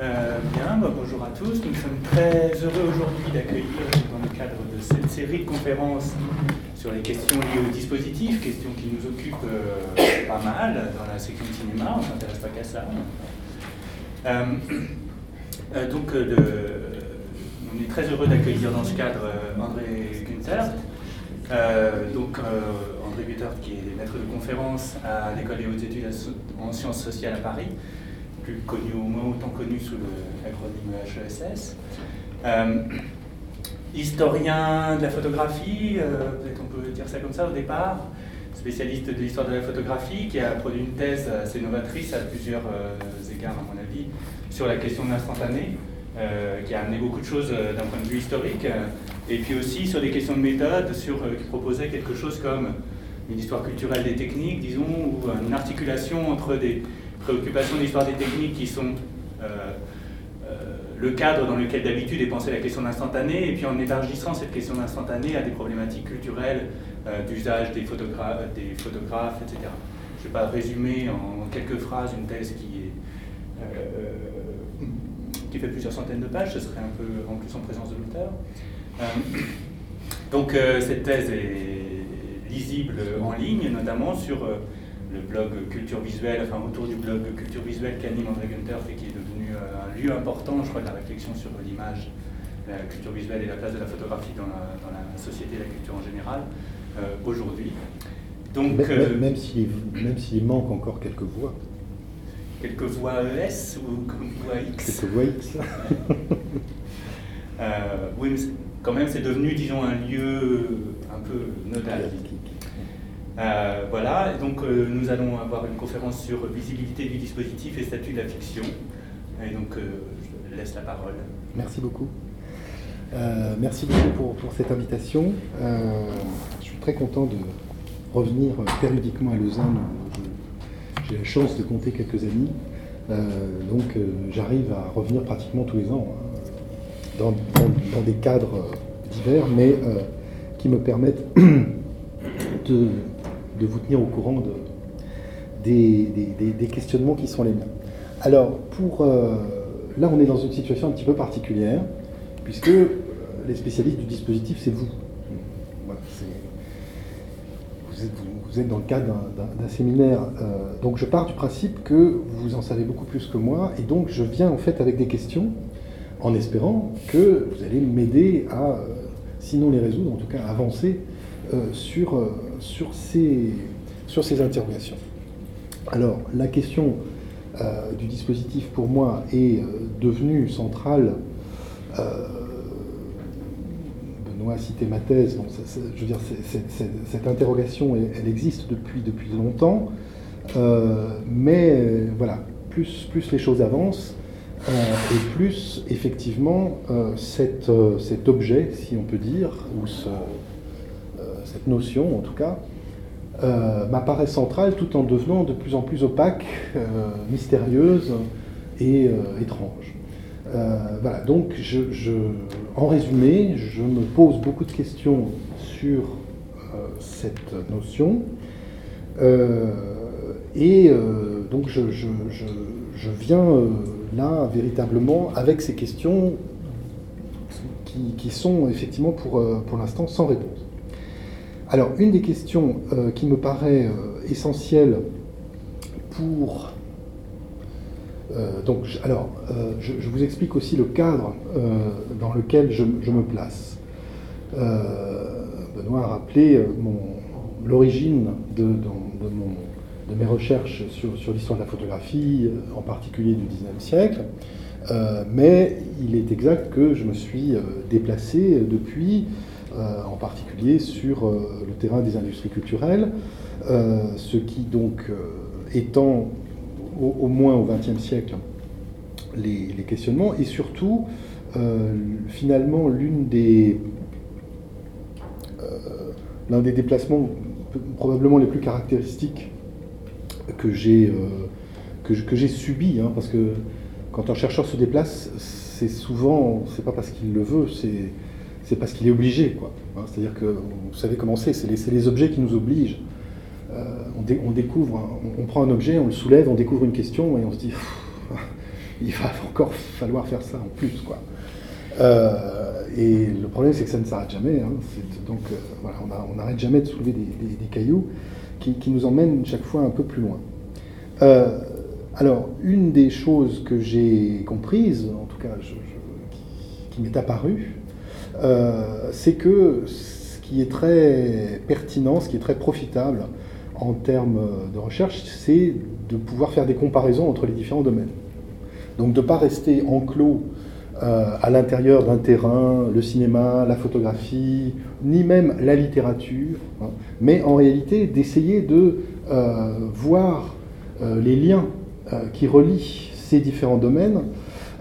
Euh, bien, bah, bonjour à tous. Nous sommes très heureux aujourd'hui d'accueillir dans le cadre de cette série de conférences sur les questions liées au dispositif, questions qui nous occupent euh, pas mal dans la section cinéma, on ne s'intéresse pas qu'à ça. Euh, donc, on est très heureux d'accueillir dans ce cadre André Gunther. donc, André Gunther qui est maître de conférence à l'école des hautes études en sciences sociales à Paris connu, au moins autant connu sous l'acronyme HESS. Euh, historien de la photographie, euh, peut-être on peut dire ça comme ça au départ, spécialiste de l'histoire de la photographie, qui a produit une thèse assez novatrice à plusieurs euh, égards, à mon avis, sur la question de l'instantané, qui a amené beaucoup de choses d'un point de vue historique, et puis aussi sur des questions de méthode, sur, qui proposait quelque chose comme une histoire culturelle des techniques, disons, ou une articulation entre des, préoccupations d'histoire des techniques qui sont euh, euh, le cadre dans lequel d'habitude est pensée la question d'instantané, et puis en élargissant cette question d'instantané à des problématiques culturelles euh, d'usage des, photographes, des photographes, etc. Je ne vais pas résumer en quelques phrases une thèse qui, est, qui fait plusieurs centaines de pages, ce serait un peu en plus en présence de l'auteur. donc cette thèse est lisible en ligne, notamment sur le blog Culture Visuelle, enfin autour du blog Culture Visuelle qu'anime André Gunther et qui est devenu euh, un lieu important, je crois, de la réflexion sur l'image, la culture visuelle et la place de la photographie dans la, dans la société et la culture en général euh, aujourd'hui. Donc, même, euh, même s'il manque encore quelques voix. Quelques voix ES ou voix X Quelques voix X. oui, mais quand même, c'est devenu, disons, un lieu un peu nodal. Euh, voilà, donc euh, nous allons avoir une conférence sur visibilité du dispositif et statut de la fiction. Et donc euh, je laisse la parole. Merci beaucoup. merci beaucoup pour, cette invitation. je suis très content de revenir périodiquement à Lausanne. J'ai la chance de compter quelques amis. donc j'arrive à revenir pratiquement tous les ans hein, dans, des cadres divers, mais qui me permettent de de vous tenir au courant de, des, questionnements qui sont les miens. Alors, pour, euh, là, on est dans une situation un petit peu particulière, puisque euh, les spécialistes du dispositif, c'est vous. vous, êtes, dans le cadre d'un séminaire. Euh, donc, je pars du principe que vous en savez beaucoup plus que moi, et donc je viens en fait avec des questions, en espérant que vous allez m'aider à, sinon les résoudre, en tout cas avancer sur sur ces, sur ces interrogations. Alors, la question euh, du dispositif, pour moi, est euh, devenue centrale. Euh, Benoît a cité ma thèse, je veux dire, cette interrogation, elle, existe depuis, depuis longtemps, mais voilà, plus, plus les choses avancent, et plus, effectivement, cet objet, si on peut dire, ou ce, cette notion en tout cas, euh, m'apparaît centrale tout en devenant de plus en plus opaque, euh, mystérieuse et euh, étrange. voilà, donc je, en résumé, je me pose beaucoup de questions sur cette notion. et donc je, viens là véritablement avec ces questions qui, qui sont effectivement pour, pour l'instant sans réponse. Alors, une des questions euh, qui me paraît euh, essentielle pour... Euh, donc, alors, je, vous explique aussi le cadre dans lequel je, me place. Benoît a rappelé l'origine de, mes recherches sur, l'histoire de la photographie, en particulier du XIXe siècle. mais il est exact que je me suis déplacé depuis en particulier sur euh, le terrain des industries culturelles, euh, ce qui donc étend au, moins au XXe siècle les, questionnements et surtout finalement l'une des l'un des déplacements probablement les plus caractéristiques que j'ai que, j'ai subi hein, parce que quand un chercheur se déplace c'est souvent c'est pas parce qu'il le veut c'est c'est parce qu'il est obligé. Quoi. Hein, c'est-à-dire que, vous savez comment c'est, c'est les, objets qui nous obligent. Euh, on, découvre, on, prend un objet, on le soulève, on découvre une question et on se dit, il va encore falloir faire ça en plus. Quoi. Euh, et le problème, c'est que ça ne s'arrête jamais. Hein. Donc voilà, on n'arrête jamais de soulever des, cailloux qui, nous emmènent chaque fois un peu plus loin. alors, une des choses que j'ai comprises, en tout cas qui m'est apparue, c'est que qui est très pertinent, ce qui est très profitable en termes de recherche, c'est de pouvoir faire des comparaisons entre les différents domaines. Donc de ne pas rester enclos euh, à l'intérieur d'un terrain, le cinéma, la photographie, ni même la littérature, hein, mais en réalité d'essayer de euh, voir euh, les liens qui relient ces différents domaines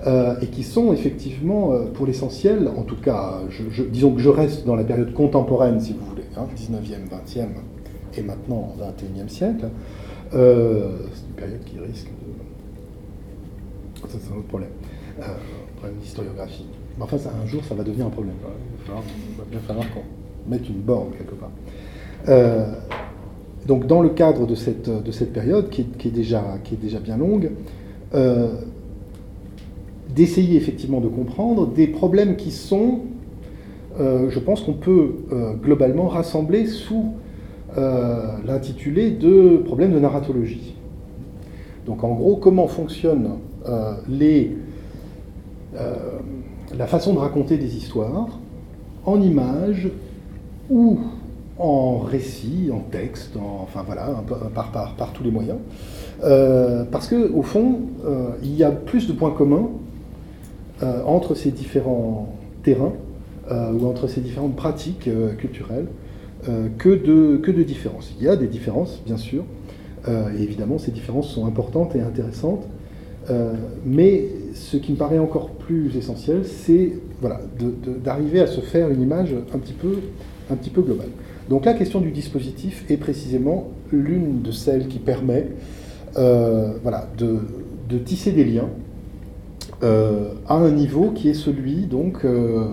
euh, et qui sont effectivement, euh, pour l'essentiel, en tout cas, disons que je reste dans la période contemporaine, si vous voulez, 19e, hein, 20e et maintenant 21e siècle, euh, c'est une période qui risque de... Ça, c'est un autre problème, problème d'historiographie. Mais enfin, ça, un jour, ça va devenir un problème. Il va, bien falloir qu'on mette une borne quelque part. donc, dans le cadre de cette, de cette période, qui est, déjà, qui est déjà bien longue, d'essayer effectivement de comprendre des problèmes qui sont, euh, je pense qu'on peut euh, globalement rassembler sous euh, l'intitulé de problèmes de narratologie. Donc en gros, comment fonctionne les, la façon de raconter des histoires en images ou en récit, en texte, enfin voilà, par, par, par, tous les moyens. parce qu'au fond, il y a plus de points communs euh, entre ces différents terrains euh, ou entre ces différentes pratiques euh, culturelles que, de, que de différences. Il y a des différences, bien sûr, et évidemment ces différences sont importantes et intéressantes, mais ce qui me paraît encore plus essentiel, c'est voilà, d'arriver à se faire une image un petit peu, un petit peu globale. Donc la question du dispositif est précisément l'une de celles qui permet voilà, de, de, tisser des liens euh, à un niveau qui est celui, donc, euh,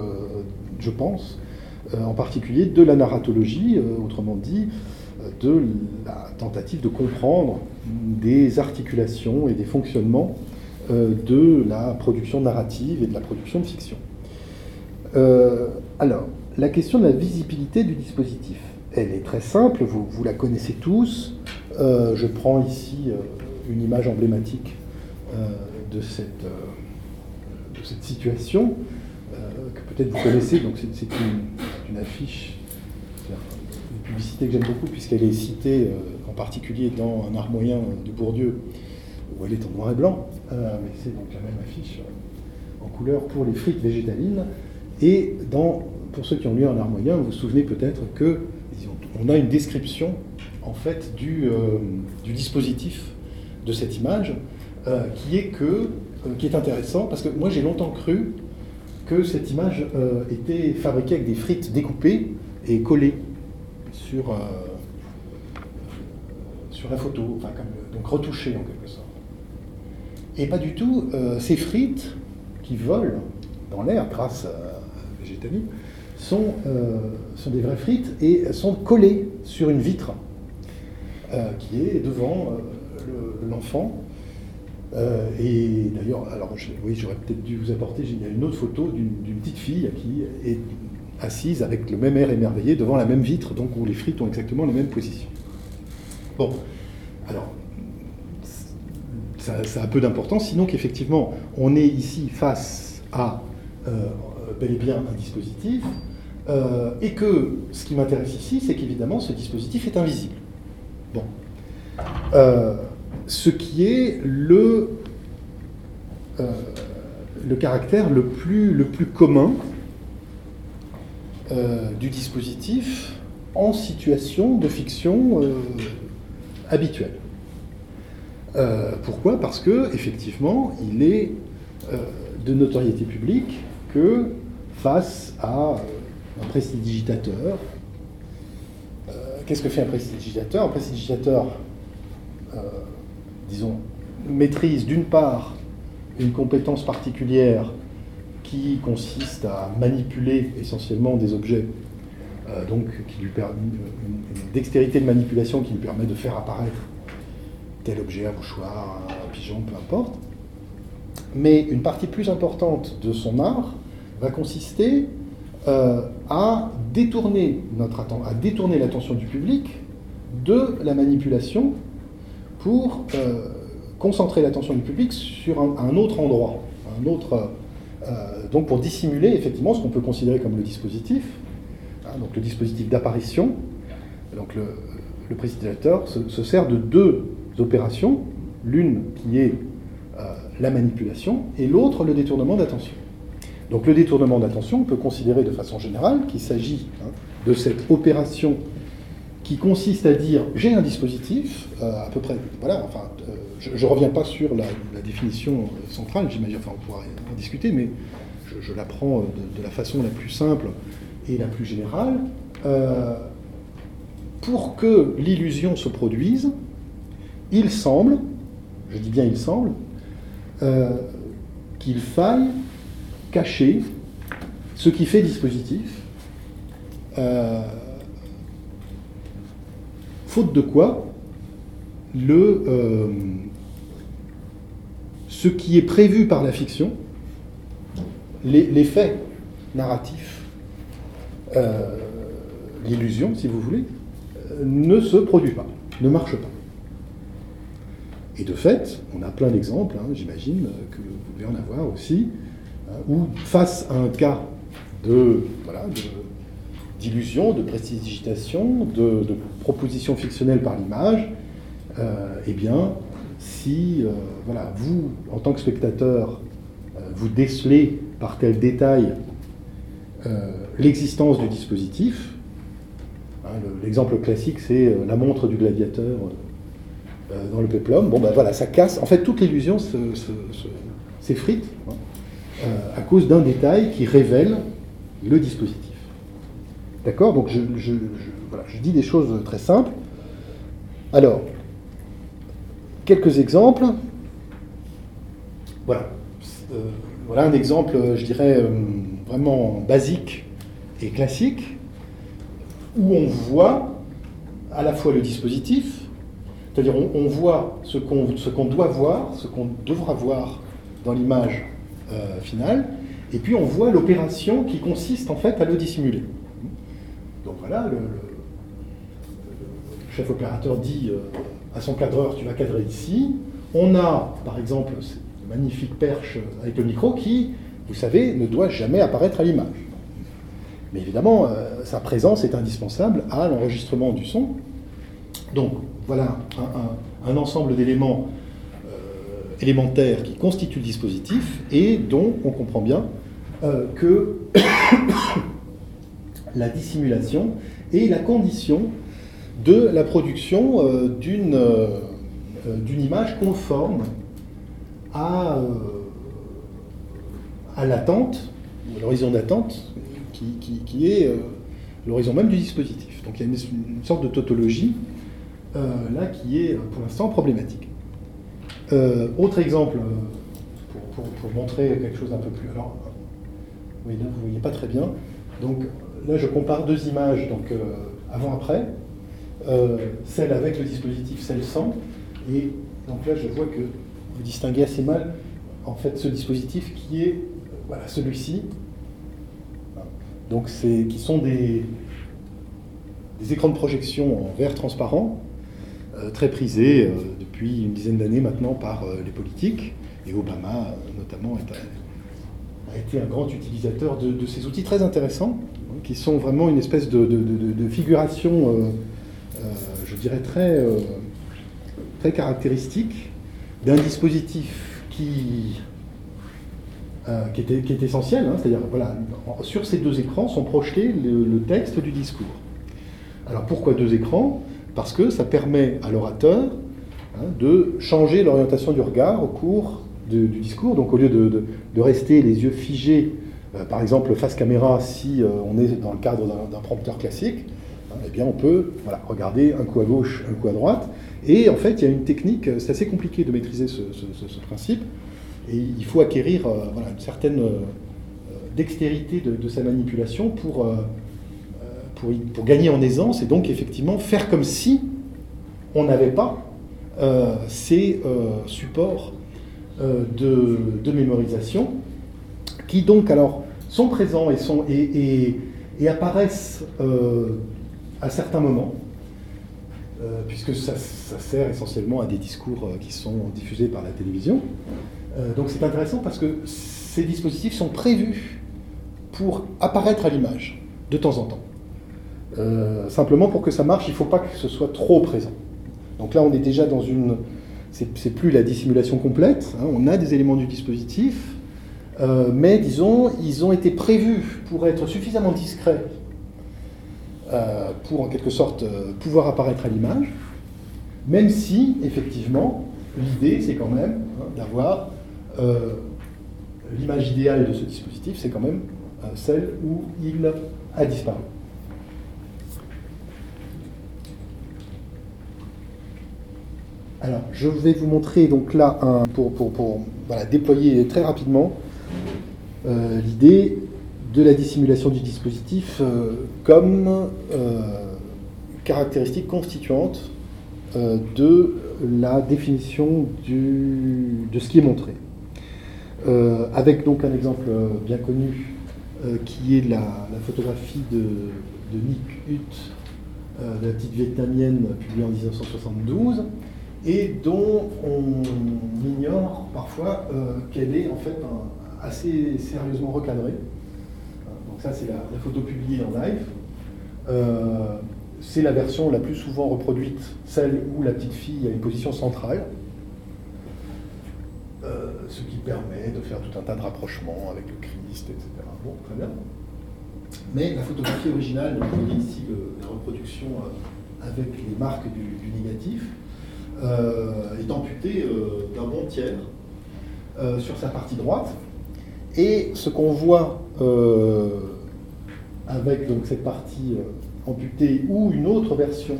je pense, euh, en particulier de la narratologie, autrement dit, de la tentative de comprendre des articulations et des fonctionnements de la production narrative et de la production de fiction. alors, la question de la visibilité du dispositif, elle est très simple, vous, vous la connaissez tous. je prends ici une image emblématique de cette cette situation, euh, que peut-être vous connaissez, donc c'est une, affiche, une publicité que j'aime beaucoup puisqu'elle est citée euh, en particulier dans un art moyen de Bourdieu, où elle est en noir et blanc, euh, mais c'est donc la même affiche en couleur pour les frites végétalines. Et dans, pour ceux qui ont lu un art moyen, vous vous souvenez peut-être que on a une description en fait du, dispositif de cette image, qui est que qui est intéressant, parce que moi j'ai longtemps cru que cette image euh, était fabriquée avec des frites découpées et collées sur, euh, sur la photo, enfin, donc retouchées en quelque sorte. Et pas du tout, ces frites qui volent dans l'air grâce à la végétalie sont, sont des vraies frites et sont collées sur une vitre qui est devant l'enfant euh, et d'ailleurs, alors oui, j'aurais peut-être dû vous apporter, il y a une autre photo d'une petite fille qui est assise avec le même air émerveillé devant la même vitre, donc où les frites ont exactement la même position. Bon, alors, ça, a peu d'importance, sinon qu'effectivement, on est ici face à euh, bel et bien un dispositif, euh, et que ce qui m'intéresse ici, c'est qu'évidemment, ce dispositif est invisible. Bon ce qui est le, euh, caractère le plus, le plus commun euh, du dispositif en situation de fiction euh, habituelle. pourquoi? Parce que effectivement, il est de notoriété publique que face à un prestidigitateur, qu'est-ce que fait un prestidigitateur? Un prestidigitateur disons, maîtrise d'une part une compétence particulière qui consiste à manipuler essentiellement des objets, euh, donc qui lui permet une, dextérité de manipulation qui lui permet de faire apparaître tel objet, un mouchoir, un pigeon, peu importe. mais une partie plus importante de son art va consister euh, à détourner notre à détourner l'attention du public de la manipulation pour euh, concentrer l'attention du public sur un, autre endroit, un autre, euh, donc pour dissimuler effectivement ce qu'on peut considérer comme le dispositif, hein, donc le dispositif d'apparition. Donc le, le se, sert de deux opérations, l'une qui est la manipulation et l'autre le détournement d'attention. Donc le détournement d'attention, on peut considérer de façon générale qu'il s'agit hein, de cette opération qui consiste à dire j'ai un dispositif, euh, à peu près, voilà, enfin, euh, je ne reviens pas sur la, définition centrale, j'imagine, enfin on pourra en discuter, mais je, la prends de, la façon la plus simple et la plus générale. Euh, pour que l'illusion se produise, il semble, je dis bien il semble, qu'il faille cacher ce qui fait dispositif, euh, faute de quoi le, euh, ce qui est prévu par la fiction, l'effet narratif, euh, l'illusion, si vous voulez, ne se produit pas, ne marche pas. Et de fait, on a plein d'exemples, hein, j'imagine que vous devez en avoir aussi, ou face à un cas de, d'illusion, de prestidigitation, de, proposition fictionnelle par l'image, euh, eh bien, si euh, voilà, vous, en tant que spectateur, euh, vous décelez par tel détail l'existence du dispositif, hein, l'exemple classique c'est la montre du gladiateur dans le péplum, bon ben voilà, ça casse, en fait toute l'illusion s'effrite. Se, euh, à cause d'un détail qui révèle le dispositif. D'accord? Donc je, dis des choses très simples. Alors, quelques exemples. Voilà. Euh, voilà un exemple, je dirais, euh, vraiment basique et classique, où on voit à la fois le dispositif, c'est-à-dire on, voit ce qu'on doit voir, ce qu'on devra voir dans l'image euh, final, et puis on voit l'opération qui consiste en fait à le dissimuler. Donc voilà, le, chef opérateur dit euh, à son cadreur, tu vas cadrer ici. On a, par exemple, cette magnifique perche avec le micro qui, vous savez, ne doit jamais apparaître à l'image. Mais évidemment, euh, sa présence est indispensable à l'enregistrement du son. Donc voilà un ensemble d'éléments élémentaire qui constitue le dispositif et dont on comprend bien euh, que la dissimulation est la condition de la production euh, euh, d'une image conforme à, à l'attente, l'horizon d'attente, qui, est l'horizon même du dispositif. Donc il y a une sorte de tautologie là qui est pour l'instant problématique. Euh, autre exemple, euh, pour, montrer quelque chose d'un peu plus. Alors, oui, là, vous ne voyez pas très bien. Donc, là, je compare deux images, donc euh, celle avec le dispositif, celle sans. Et donc là, je vois que vous distinguez assez mal, en fait, ce dispositif qui est voilà, celui-ci. Donc, c'est qui sont des, des écrans de projection en verre transparent euh, très prisé euh, depuis une dizaine d'années maintenant par euh, les politiques, et Obama notamment a été un grand utilisateur de, ces outils très intéressants, hein, qui sont vraiment une espèce de, figuration, je dirais, très, très caractéristique d'un dispositif qui, qui, est, essentiel, hein. c'est-à-dire voilà, sur ces deux écrans sont projetés le texte du discours. Alors pourquoi deux écrans? Parce que ça permet à l'orateur hein, de changer l'orientation du regard au cours du discours. Donc au lieu de, rester les yeux figés, euh, par exemple face caméra, si euh, on est dans le cadre d'un prompteur classique, eh on peut regarder un coup à gauche, un coup à droite. Et en fait, il y a une technique, c'est assez compliqué de maîtriser ce, principe, et il faut acquérir euh, une certaine dextérité de, sa manipulation pour gagner en aisance et donc effectivement faire comme si on n'avait pas euh, ces euh, supports de, mémorisation, qui donc alors sont présents et, apparaissent à certains moments, puisque ça, sert essentiellement à des discours qui sont diffusés par la télévision. donc c'est intéressant parce que ces dispositifs sont prévus pour apparaître à l'image de temps en temps. Euh, simplement pour que ça marche, il ne faut pas que ce soit trop présent. Donc là, on est déjà dans une. C'est plus la dissimulation complète, hein, on a des éléments du dispositif, euh, mais disons, ils ont été prévus pour être suffisamment discrets euh, pour en quelque sorte pouvoir apparaître à l'image, même si, effectivement, l'idée, c'est quand même hein, d'avoir l'image idéale de ce dispositif, c'est quand même celle où il a disparu. Alors, je vais vous montrer donc là, pour, déployer très rapidement euh, l'idée de la dissimulation du dispositif euh, comme euh, caractéristique constituante de la définition de ce qui est montré. avec donc un exemple bien connu qui est la, photographie de, de Nick Hutt, de la petite vietnamienne publiée en 1972 et dont on ignore parfois euh, qu'elle est en fait assez sérieusement recadrée. C'est la, photo publiée en live. Euh, c'est la version la plus souvent reproduite, celle où la petite fille a une position centrale, euh, ce qui permet de faire tout un tas de rapprochements avec le Christ, etc. Bon, très bien. Mais la photographie originale, vous voyez ici la reproduction avec les marques du négatif, euh, est amputé euh, d'un bon tiers euh, sur sa partie droite. Et ce qu'on voit avec cette partie amputée ou une autre version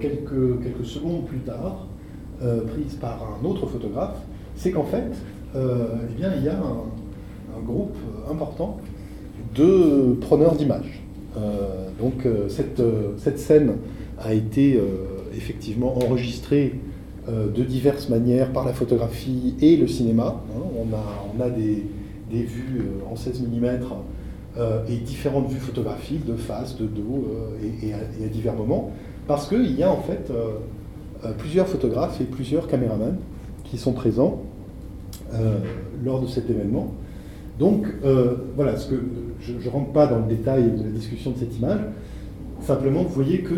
quelques, quelques secondes plus tard, prise par un autre photographe, c'est qu'en fait, eh bien, il y a un, groupe important de preneurs d'images. donc cette, cette, scène a été effectivement enregistré euh, de diverses manières par la photographie et le cinéma. Hein. On a, on a des, des vues euh, en 16 mm euh, et différentes vues photographiques de face, de dos et, à, divers moments, parce qu'il y a en fait plusieurs photographes et plusieurs caméramans qui sont présents lors de cet événement. Donc voilà, que, je ne rentre pas dans le détail de la discussion de cette image, Simplement, vous voyez que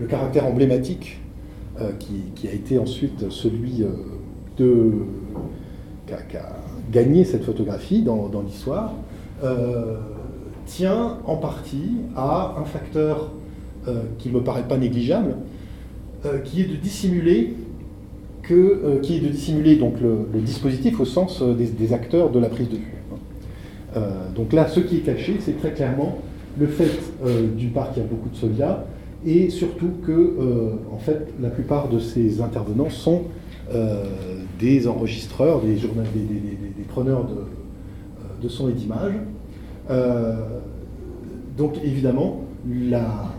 le caractère emblématique euh, qui, a été ensuite celui euh, de qui a, gagné cette photographie dans, l'histoire euh, tient en partie à un facteur qui ne me paraît pas négligeable, qui est de dissimuler que, qui est de dissimuler donc le, dispositif au sens des, acteurs de la prise de vue. donc là, ce qui est caché, c'est très clairement le fait euh, d'une part qu'il y a beaucoup de soldats et surtout que euh, en fait la plupart de ces intervenants sont euh, des enregistreurs, des, des, preneurs de, de son et d'images. donc évidemment la,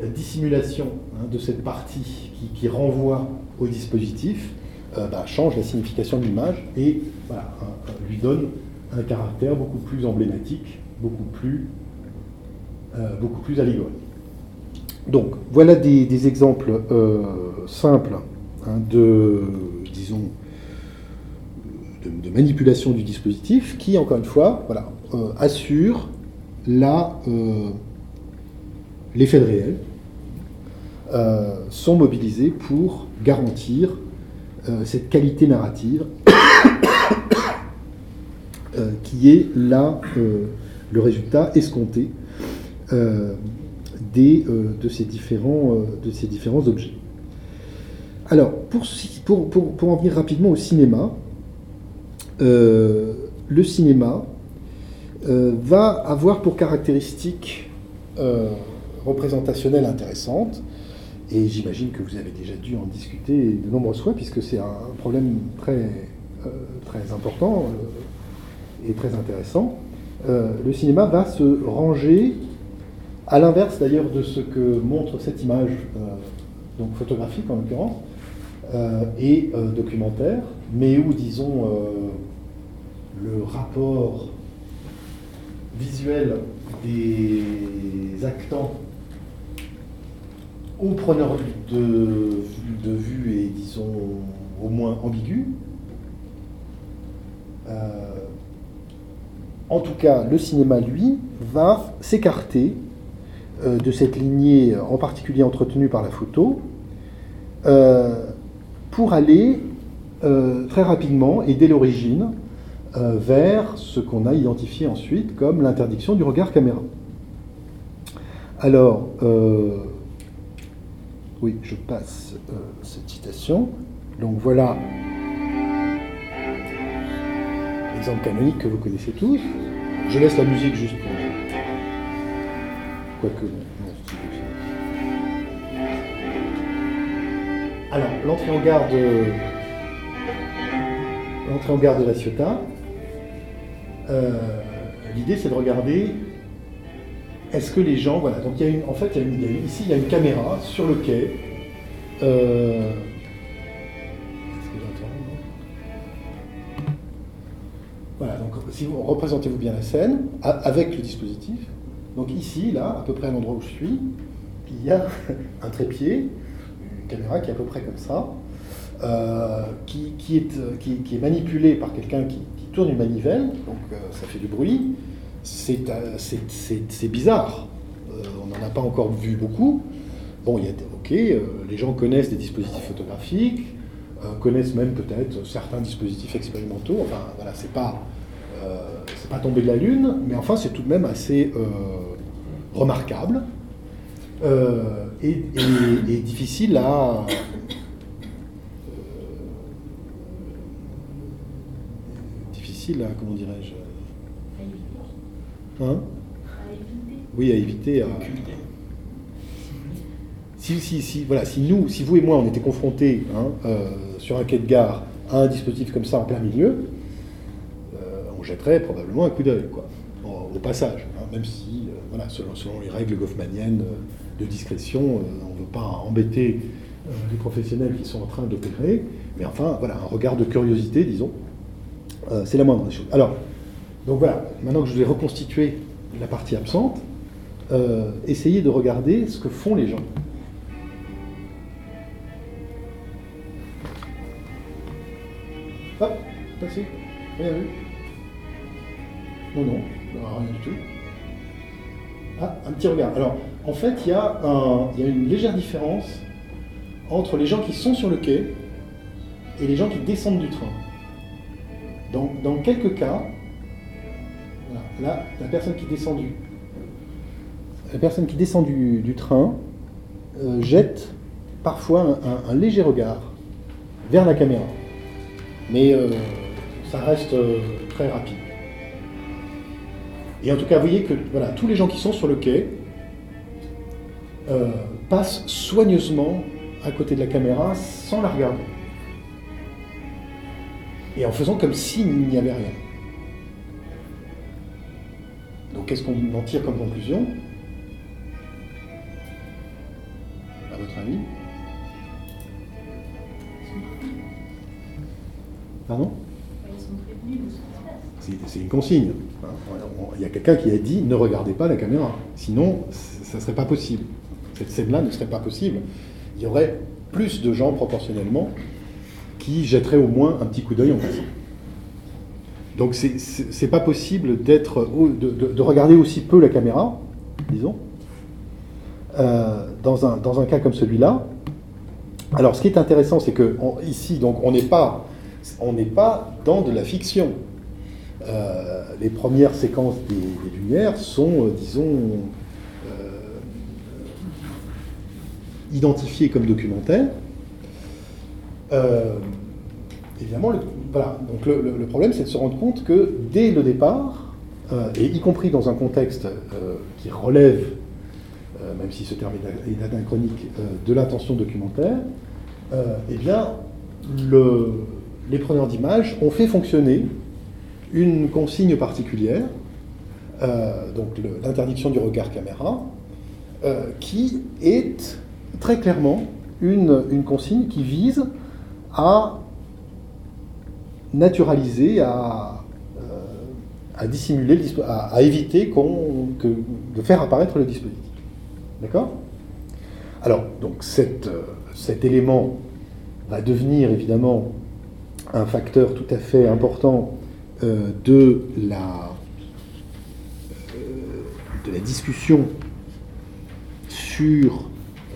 la dissimulation hein, de cette partie qui, renvoie au dispositif bah, change la signification de l'image et lui donne un caractère beaucoup plus emblématique, beaucoup plus, euh, beaucoup plus allégorique. Donc, voilà des, exemples euh, simples hein, de, disons, de, manipulation du dispositif qui, encore une fois, voilà, euh, assurent l'effet de réel, sont mobilisés pour garantir cette qualité narrative euh, qui est là euh, le résultat escompté euh, de, ces différents, objets. Alors, pour, en venir rapidement au cinéma, le cinéma va avoir pour caractéristique représentationnelle intéressante, et j'imagine que vous avez déjà dû en discuter de nombreuses fois, puisque c'est un problème très, très important est très intéressant. Euh, le cinéma va se ranger, à l'inverse d'ailleurs de ce que montre cette image, euh, donc photographique en l'occurrence, et documentaire, mais où, disons, le rapport visuel des actants au preneur de, de vue est, disons, au moins ambigu. Euh, en tout cas, le cinéma, lui, va s'écarter euh, de cette lignée en particulier entretenue par la photo euh, pour aller très rapidement et dès l'origine vers ce qu'on a identifié ensuite comme l'interdiction du regard caméra. Alors, oui, je passe euh, cette citation. Donc voilà l'exemple canonique que vous connaissez tous. Je laisse la musique juste pour. Quoique, Alors, l'entrée en garde. L'entrée en garde de la Ciotat. Euh, l'idée, c'est de regarder est-ce que les gens, voilà, donc il y a une, en fait, ici il y a une caméra sur le quai. Euh, voilà, donc si vous représentez-vous bien la scène avec le dispositif. Donc ici, là, à peu près à l'endroit où je suis, il y a un trépied, une caméra qui est à peu près comme ça, euh, est, qui, est manipulée par quelqu'un qui, tourne une manivelle, donc euh, ça fait du bruit. Euh, c'est bizarre. Euh, on n'en a pas encore vu beaucoup. Bon, il y a, ok, euh, les gens connaissent des dispositifs photographiques, connaissent même peut-être certains dispositifs expérimentaux. Enfin, voilà, c'est pas, pas tombé de la lune, mais enfin, c'est tout de même assez remarquable et, difficile à difficile à comment dirais-je Hein oui, à éviter. À... Si, si, si, voilà, si nous, si vous et moi, on était confrontés hein, euh, sur un quai de gare à un dispositif comme ça en plein milieu, euh, on jetterait probablement un coup d'œil, quoi, au, passage. Hein, même si, euh, voilà, selon, selon, les règles goffmaniennes de discrétion, on ne veut pas embêter les professionnels qui sont en train d'opérer, mais enfin, voilà, un regard de curiosité, disons, c'est la moindre des choses. Alors, donc voilà, maintenant que je vous ai reconstitué la partie absente, euh, essayez de regarder ce que font les gens. Hop, passez, rien vu. Non, non, rien du tout. Ah, un petit regard. Alors, en fait, il y a une légère différence entre les gens qui sont sur le quai et les gens qui descendent du train. Donc, dans quelques cas, la personne qui descend du, du, train euh, jette parfois un, léger regard vers la caméra. Mais euh, ça reste euh, très rapide. Et en tout cas, vous voyez que voilà, tous les gens qui sont sur le quai passent soigneusement à côté de la caméra sans la regarder. Et en faisant comme s'il n'y avait rien. Donc qu'est-ce qu'on en tire comme conclusion? À votre avis? Pardon? C'est une consigne. Il y a quelqu'un qui a dit ne regardez pas la caméra, sinon ça ne serait pas possible. Cette scène-là ne serait pas possible. Il y aurait plus de gens proportionnellement qui jetteraient au moins un petit coup d'œil en passant. Donc c'est pas possible d'être de, regarder aussi peu la caméra, disons, euh, dans, un, dans un cas comme celui-là. Alors ce qui est intéressant, c'est que ici, donc on n'est pas on n'est pas dans de la fiction. Euh, les premières séquences des, lumières sont, euh, disons, identifiées comme documentaires. Évidemment, le, voilà, donc le, problème, c'est de se rendre compte que dès le départ, euh, et y compris dans un contexte euh, qui relève, euh, même si ce terme est anachronique, de l'intention documentaire, eh bien, les preneurs d'images ont fait fonctionner une consigne particulière, donc l'interdiction du regard caméra, qui est très clairement une consigne qui vise à naturaliser, à, à dissimuler, à, éviter qu'on, de faire apparaître le dispositif. D'accord? Alors, donc cet élément va devenir évidemment un facteur tout à fait important euh, de, la, euh, de la discussion sur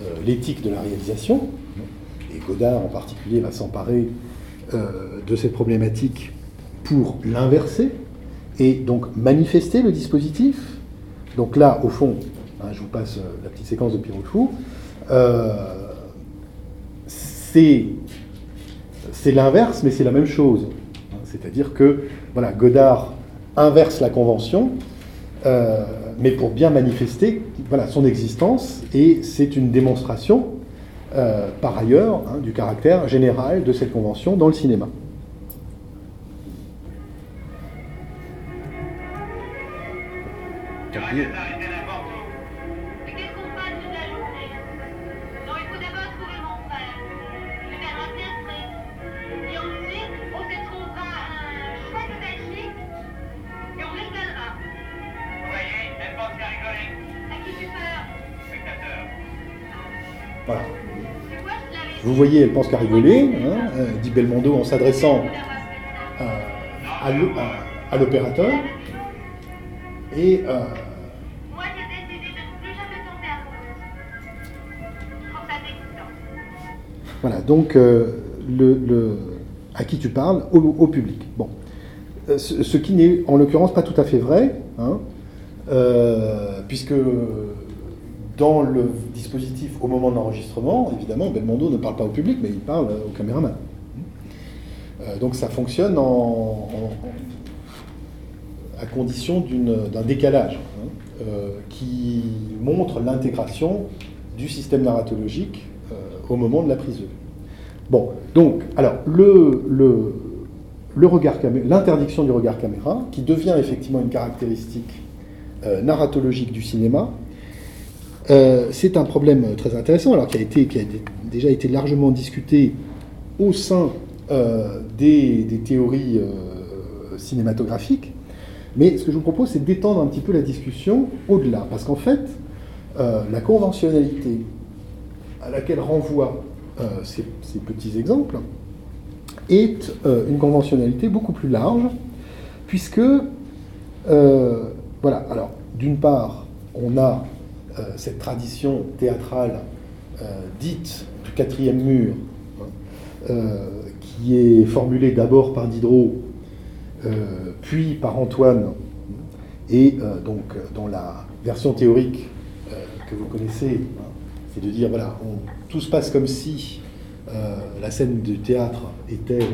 euh, l'éthique de la réalisation. Et Godard en particulier va s'emparer de cette problématique pour l'inverser et donc manifester le dispositif. Donc là, au fond, hein, je vous passe la petite séquence de Piroufou, c'est c'est l'inverse, mais c'est la même chose. C'est-à-dire que voilà, Godard inverse la convention, euh, mais pour bien manifester voilà, son existence, et c'est une démonstration, euh, par ailleurs, hein, du caractère général de cette convention dans le cinéma. Vous voyez, elle pense qu'à rigoler, hein, euh, dit Belmondo en s'adressant à, l'opérateur. Et euh, voilà, donc euh, le, à qui tu parles au, public. Bon, ce, qui n'est en l'occurrence pas tout à fait vrai, hein, puisque dans le dispositif au moment de l'enregistrement, évidemment, Belmondo ne parle pas au public, mais il parle au caméraman. Euh, donc ça fonctionne à condition d'un décalage hein, euh, qui montre l'intégration du système narratologique euh, au moment de la prise de vue. Bon, donc, alors, le, l'interdiction du regard caméra, qui devient effectivement une caractéristique narratologique du cinéma, euh, c'est un problème très intéressant, alors qui a, déjà été largement discuté au sein euh, des, théories euh, cinématographiques. Mais ce que je vous propose, c'est d'étendre un petit peu la discussion au-delà. Parce qu'en fait, la conventionnalité à laquelle renvoient ces, petits exemples est une conventionnalité beaucoup plus large, puisque, voilà, alors, d'une part, on a euh, cette tradition théâtrale euh, dite du quatrième mur, hein, euh, qui est formulée d'abord par Diderot, puis par Antoine, et donc dans la version théorique que vous connaissez, hein, c'est de dire voilà, tout se passe comme si la scène du théâtre était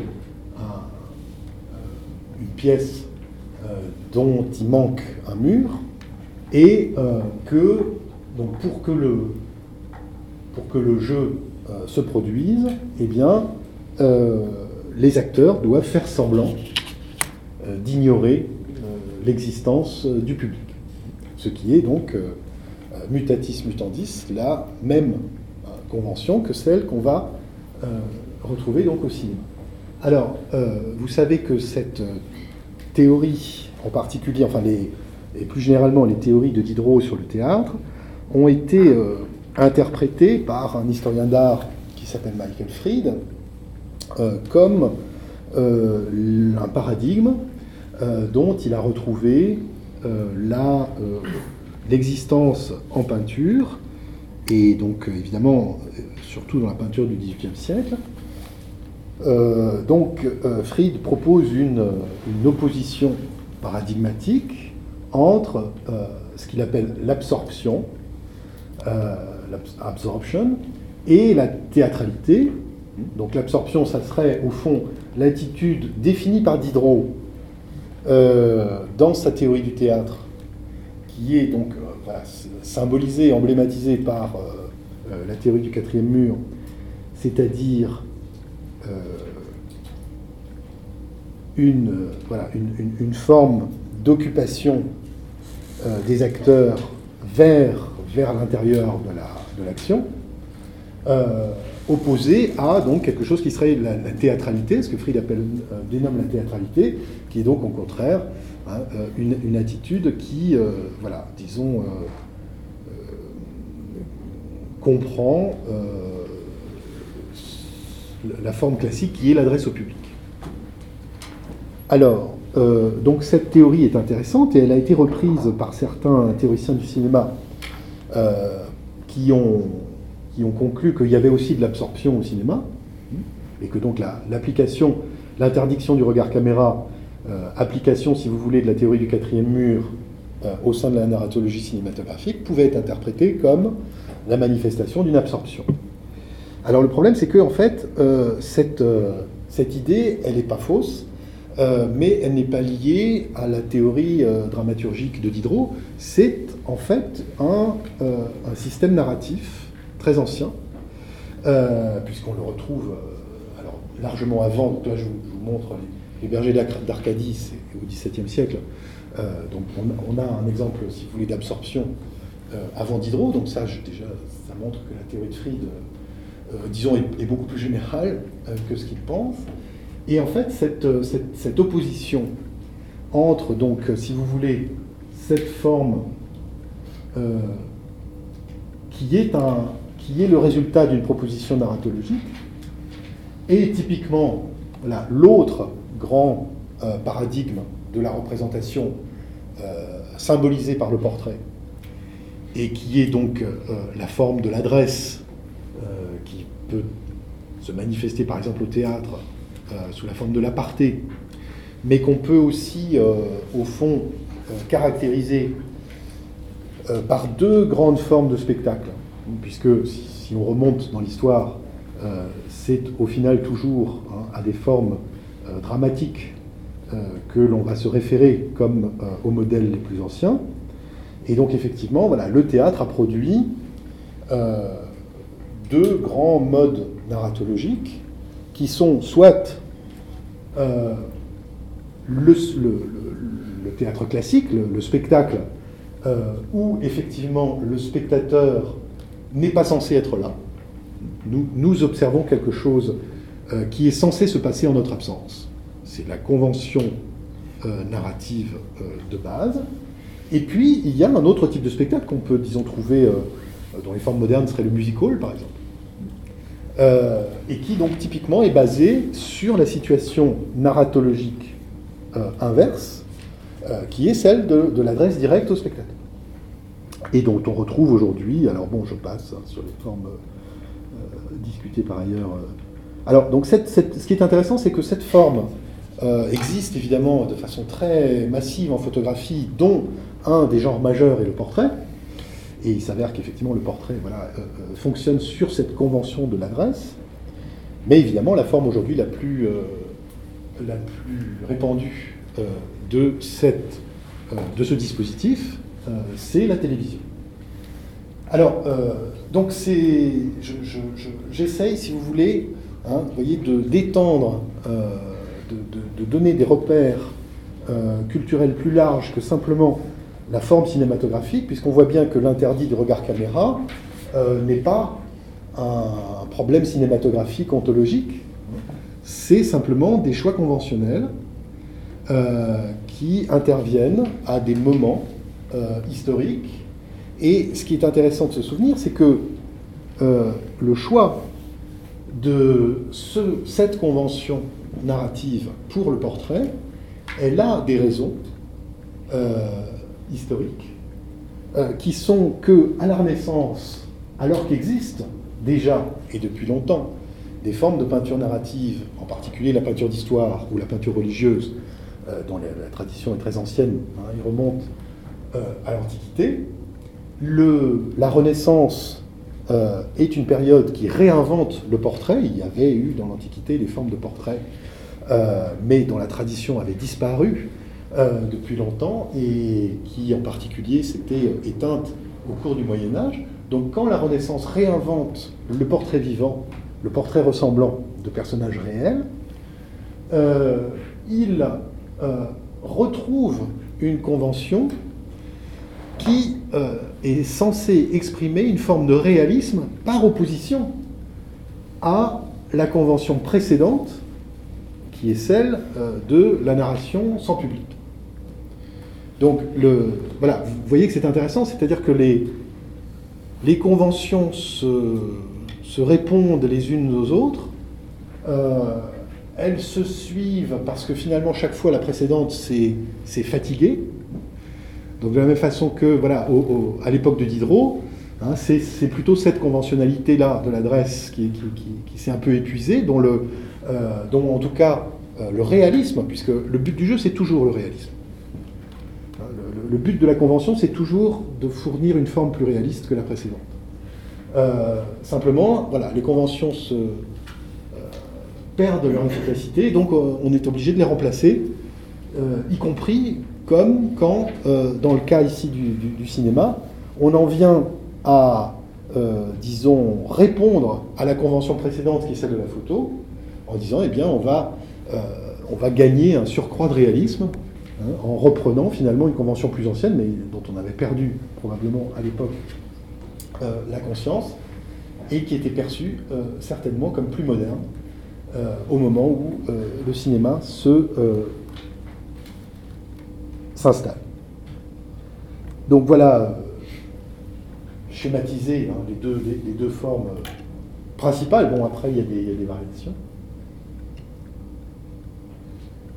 une pièce dont il manque un mur, et que donc pour que le, pour que le jeu euh, se produise, eh bien, euh, les acteurs doivent faire semblant euh, d'ignorer l'existence du public. Ce qui est donc mutatis mutandis, la même convention que celle qu'on va retrouver donc au cinéma. Alors, vous savez que cette théorie, en particulier, enfin les, et plus généralement les théories de Diderot sur le théâtre, ont été euh, interprétés par un historien d'art qui s'appelle Michael Fried euh, comme euh, un paradigme dont il a retrouvé l'existence en peinture, et donc évidemment surtout dans la peinture du XVIIIe siècle. donc Fried propose une, une opposition paradigmatique entre ce qu'il appelle l'absorption, l'absorption, et la théâtralité. Donc l'absorption, ça serait au fond l'attitude définie par Diderot euh, dans sa théorie du théâtre, qui est donc euh, symbolisée, emblématisée par la théorie du quatrième mur, c'est-à-dire une, voilà, une, une forme d'occupation des acteurs vers vers l'intérieur de l'action, euh, opposé à donc quelque chose qui serait la, théâtralité, ce que Fried appelle, dénomme la théâtralité, qui est donc au contraire hein, une, attitude qui, voilà, disons, comprend la forme classique qui est l'adresse au public. Alors, euh, donc cette théorie est intéressante et elle a été reprise par certains théoriciens du cinéma euh, qui, ont, qui ont conclu qu'il y avait aussi de l'absorption au cinéma et que donc l'application, l'interdiction du regard caméra, euh, application, si vous voulez, de la théorie du quatrième mur au sein de la narratologie cinématographique, pouvait être interprétée comme la manifestation d'une absorption. Alors le problème, c'est que en fait, cette, cette idée, elle n'est pas fausse euh, mais elle n'est pas liée à la théorie euh, dramaturgique de Diderot. C'est en fait un, euh, système narratif très ancien, puisqu'on le retrouve largement avant. Donc là, je vous, montre les, bergers d'Arcadie, c'est au XVIIe siècle. donc on, a un exemple, si vous voulez, d'absorption avant Diderot. Donc ça, déjà, ça montre que la théorie de Fried, disons, est, est, beaucoup plus générale que ce qu'il pense. Et en fait, euh, cette, opposition entre, donc, euh, si vous voulez, cette forme euh, qui, est un, qui est le résultat d'une proposition narratologique, et typiquement l'autre grand paradigme de la représentation symbolisée par le portrait, et qui est donc la forme de l'adresse qui peut se manifester par exemple au théâtre euh, sous la forme de l'aparté, mais qu'on peut aussi, euh, au fond, euh, caractériser par deux grandes formes de spectacle, puisque si, on remonte dans l'histoire, c'est au final toujours hein, à des formes dramatiques que l'on va se référer comme aux modèles les plus anciens. Et donc effectivement, voilà, le théâtre a produit deux grands modes narratologiques qui sont soit euh, le, théâtre classique, le, spectacle, euh, où effectivement le spectateur n'est pas censé être là. Nous, observons quelque chose euh, qui est censé se passer en notre absence. C'est la convention narrative de base. Et puis, il y a un autre type de spectacle qu'on peut, disons, trouver dans les formes modernes, serait le musical, par exemple. Euh, et qui donc typiquement est basé sur la situation narratologique euh, inverse, euh, qui est celle de, l'adresse directe au spectateur. Et dont on retrouve aujourd'hui, alors bon, je passe hein, sur les formes discutées par ailleurs. Alors, donc ce qui est intéressant, c'est que cette forme existe évidemment de façon très massive en photographie, dont un des genres majeurs est le portrait. Et il s'avère qu'effectivement le portrait euh, euh, fonctionne sur cette convention de l'adresse. Mais évidemment, la forme aujourd'hui la, plus, euh, la plus répandue de, cette, de ce dispositif, c'est la télévision. Alors, donc c'est, j'essaye, si vous voulez, hein, voyez, de d'étendre, de, de, donner des repères culturels plus larges que simplement la forme cinématographique, puisqu'on voit bien que l'interdit du regard caméra euh, n'est pas un problème cinématographique ontologique, c'est simplement des choix conventionnels euh, qui interviennent à des moments euh, historiques. Et ce qui est intéressant de se souvenir, c'est que le choix de ce, cette convention narrative pour le portrait, elle a des raisons historiques, euh, qui sont que, à la Renaissance, alors qu'existent déjà, et depuis longtemps, des formes de peinture narrative, en particulier la peinture d'histoire ou la peinture religieuse, euh, dont la, tradition est très ancienne, hein, il remonte euh, à l'Antiquité. La Renaissance est une période qui réinvente le portrait. Il y avait eu dans l'Antiquité des formes de portrait, mais dont la tradition avait disparu euh, depuis longtemps et qui en particulier s'était éteinte au cours du Moyen Âge. Donc quand la Renaissance réinvente le portrait vivant, le portrait ressemblant de personnages réels, euh, il euh, retrouve une convention qui est censée exprimer une forme de réalisme par opposition à la convention précédente, qui est celle de la narration sans public. Donc, le, voilà, vous voyez que c'est intéressant, c'est-à-dire que les, conventions se, répondent les unes aux autres, euh, elles se suivent parce que finalement, chaque fois, la précédente, c'est fatigué. Donc, de la même façon que, voilà, à l'époque de Diderot, hein, c'est plutôt cette conventionnalité-là de l'adresse qui, s'est un peu épuisée, dont, euh, en tout cas euh, le réalisme, puisque le but du jeu, c'est toujours le réalisme. Le, but de la convention, c'est toujours de fournir une forme plus réaliste que la précédente. Euh, simplement, voilà, les conventions se, perdent leur efficacité, donc on est obligé de les remplacer, y compris comme quand, euh, dans le cas ici du, cinéma, on en vient à, euh, disons, répondre à la convention précédente qui est celle de la photo, en disant, eh bien, on va, euh, on va gagner un surcroît de réalisme hein, en reprenant finalement une convention plus ancienne, mais dont on avait perdu probablement à l'époque la conscience, et qui était perçue certainement comme plus moderne au moment où le cinéma se s'installe. Donc voilà, schématiser hein, les, deux, les, deux, formes principales. Bon, après, il y a des, variations.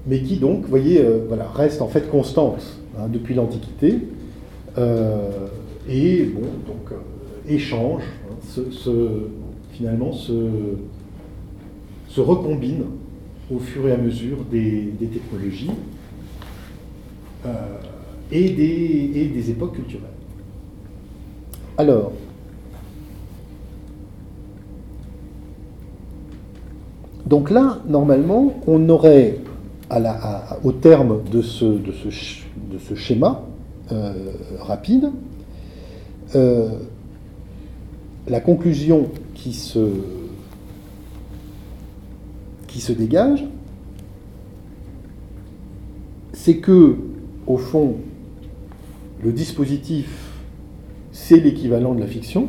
Mais qui donc, vous voyez, euh, voilà, restent en fait constantes hein, depuis l'Antiquité. Euh, et bon, donc, euh, échangent, hein, finalement, se, recombinent au fur et à mesure des technologies. Et, des époques culturelles. Alors, donc là, normalement, on aurait, au terme de ce, schéma euh, rapide, euh, la conclusion qui se, qui se dégage, c'est que au fond, le dispositif, c'est l'équivalent de la fiction,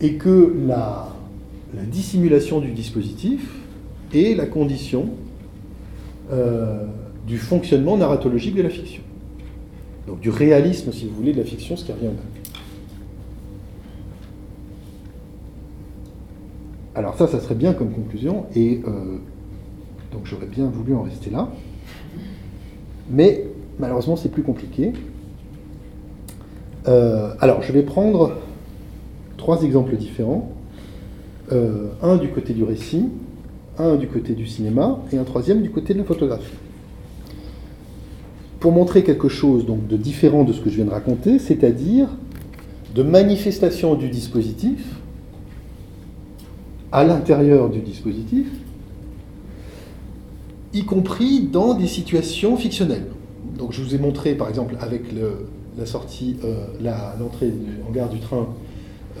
et que la, dissimulation du dispositif est la condition euh, du fonctionnement narratologique de la fiction. Donc du réalisme, si vous voulez, de la fiction, ce qui revient au. Alors ça, ça serait bien comme conclusion, et euh, donc j'aurais bien voulu en rester là. Mais malheureusement, c'est plus compliqué. Euh, alors, je vais prendre trois exemples différents. Un du côté du récit, un du côté du cinéma et un troisième du côté de la photographie. Pour montrer quelque chose donc, de différent de ce que je viens de raconter, c'est-à-dire de manifestation du dispositif à l'intérieur du dispositif, y compris dans des situations fictionnelles. Donc je vous ai montré, par exemple, avec la sortie, euh, l'entrée en gare du train,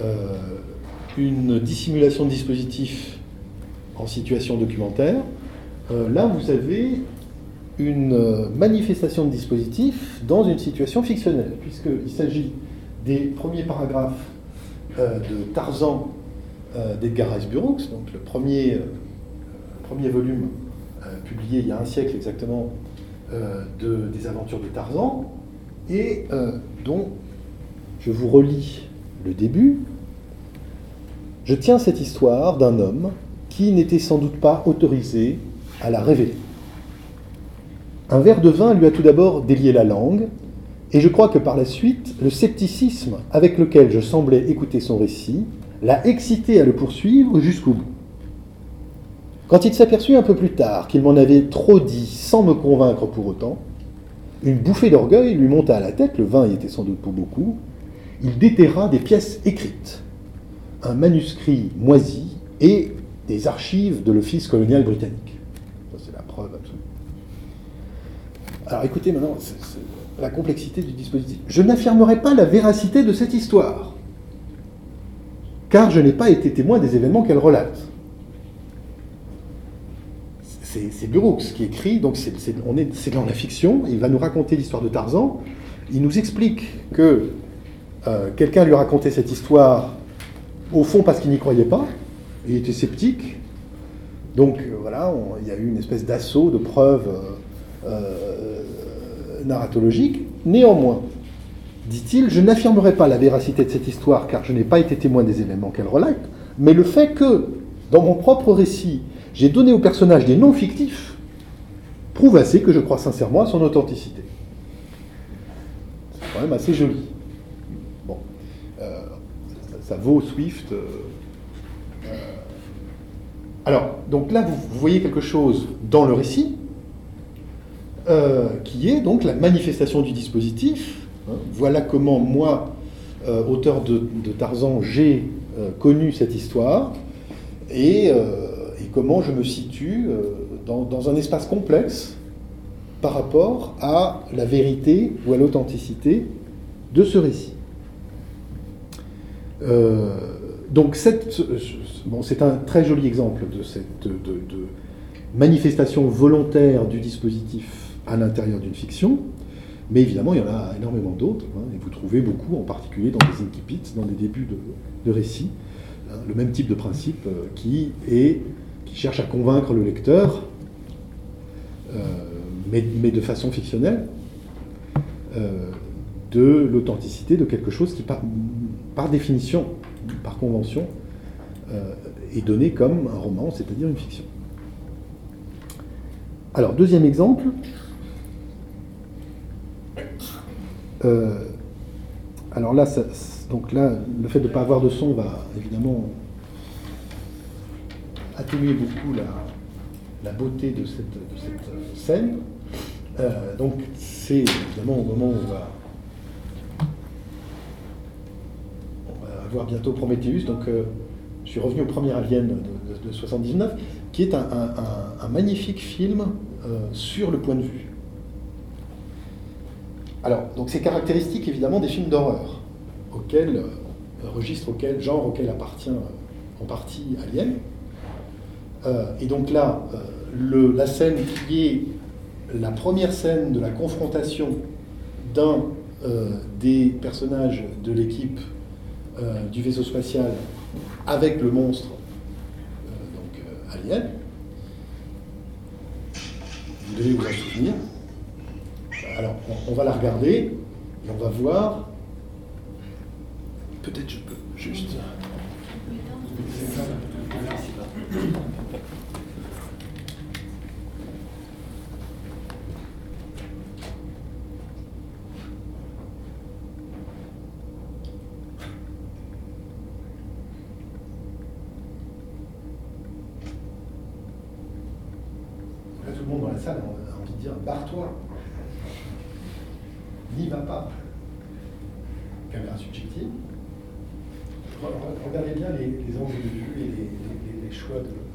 euh, une dissimulation de dispositif en situation documentaire. Euh, là, vous avez une manifestation de dispositif dans une situation fictionnelle, puisqu'il s'agit des premiers paragraphes de Tarzan d'Edgar Rice Burroughs, donc le premier, premier volume publié il y a un siècle exactement euh, de, des aventures de Tarzan, et euh, dont je vous relis le début. Je tiens cette histoire d'un homme n'était sans doute pas autorisé à la révéler. Un verre de vin lui a tout d'abord délié la langue, et je crois que par la suite, le scepticisme avec lequel je semblais écouter son récit l'a excité à le poursuivre jusqu'au bout. Quand il s'aperçut un peu plus tard qu'il m'en avait trop dit sans me convaincre pour autant, une bouffée d'orgueil lui monta à la tête, le vin y était sans doute pour beaucoup, il déterra des pièces écrites, un manuscrit moisi et des archives de l'Office colonial britannique. C'est la preuve absolue. Alors écoutez maintenant la complexité du dispositif. Je n'affirmerai pas la véracité de cette histoire, car je n'ai pas été témoin des événements qu'elle relate c'est Burroughs qui écrit, donc c'est dans la fiction, il va nous raconter l'histoire de Tarzan, il nous explique que euh, quelqu'un lui a raconté cette histoire au fond parce qu'il n'y croyait pas, il était sceptique. Donc euh, voilà, il y a eu une espèce d'assaut de preuves euh, narratologiques. Néanmoins, dit-il, je n'affirmerai pas la véracité de cette histoire car je n'ai pas été témoin des événements qu'elle relate, mais le fait que, dans mon propre récit, j'ai donné au personnage des noms fictifs, prouve assez que je crois sincèrement à son authenticité. C'est quand même assez joli. Bon. Euh, ça, vaut Swift. Euh, euh. Alors, donc là, vous, voyez quelque chose dans le récit, qui est donc la manifestation du dispositif. Hein. Voilà comment moi, auteur de, Tarzan, j'ai connu cette histoire et, comment je me situe dans, un espace complexe par rapport à la vérité ou à l'authenticité de ce récit. Euh, donc c'est un très joli exemple de cette manifestation volontaire du dispositif à l'intérieur d'une fiction, mais évidemment il y en a énormément d'autres, hein, et vous trouvez beaucoup, en particulier dans les incipits, dans les débuts de, récits, hein, le même type de principe euh, qui, est, qui cherche à convaincre le lecteur euh, mais, de façon fictionnelle, euh, de l'authenticité de quelque chose qui, par définition, par convention, euh, est donné comme un roman, c'est-à-dire une fiction. Alors, deuxième exemple. alors là, donc là, le fait de ne pas avoir de son va évidemment atténuer beaucoup la, la beauté de cette, scène. Euh, donc c'est évidemment au moment où on va, avoir bientôt Prometheus. Donc euh, je suis revenu au premier Alien de, 79, qui est un, magnifique film euh, sur le point de vue. Alors, donc c'est caractéristique évidemment des films d'horreur, auquel registre auquel, genre auquel appartient en partie Alien. Euh, et donc là, euh, la scène qui est la première scène de la confrontation d'un euh, des personnages de l'équipe du vaisseau spatial avec le monstre, donc Alien, vous devez vous en souvenir. Alors, on, va la regarder et on va voir. Peut-être je peux juste. barre-toi. N'y va pas. Caméra subjective. Regardez bien les, angles de vue et les choix de,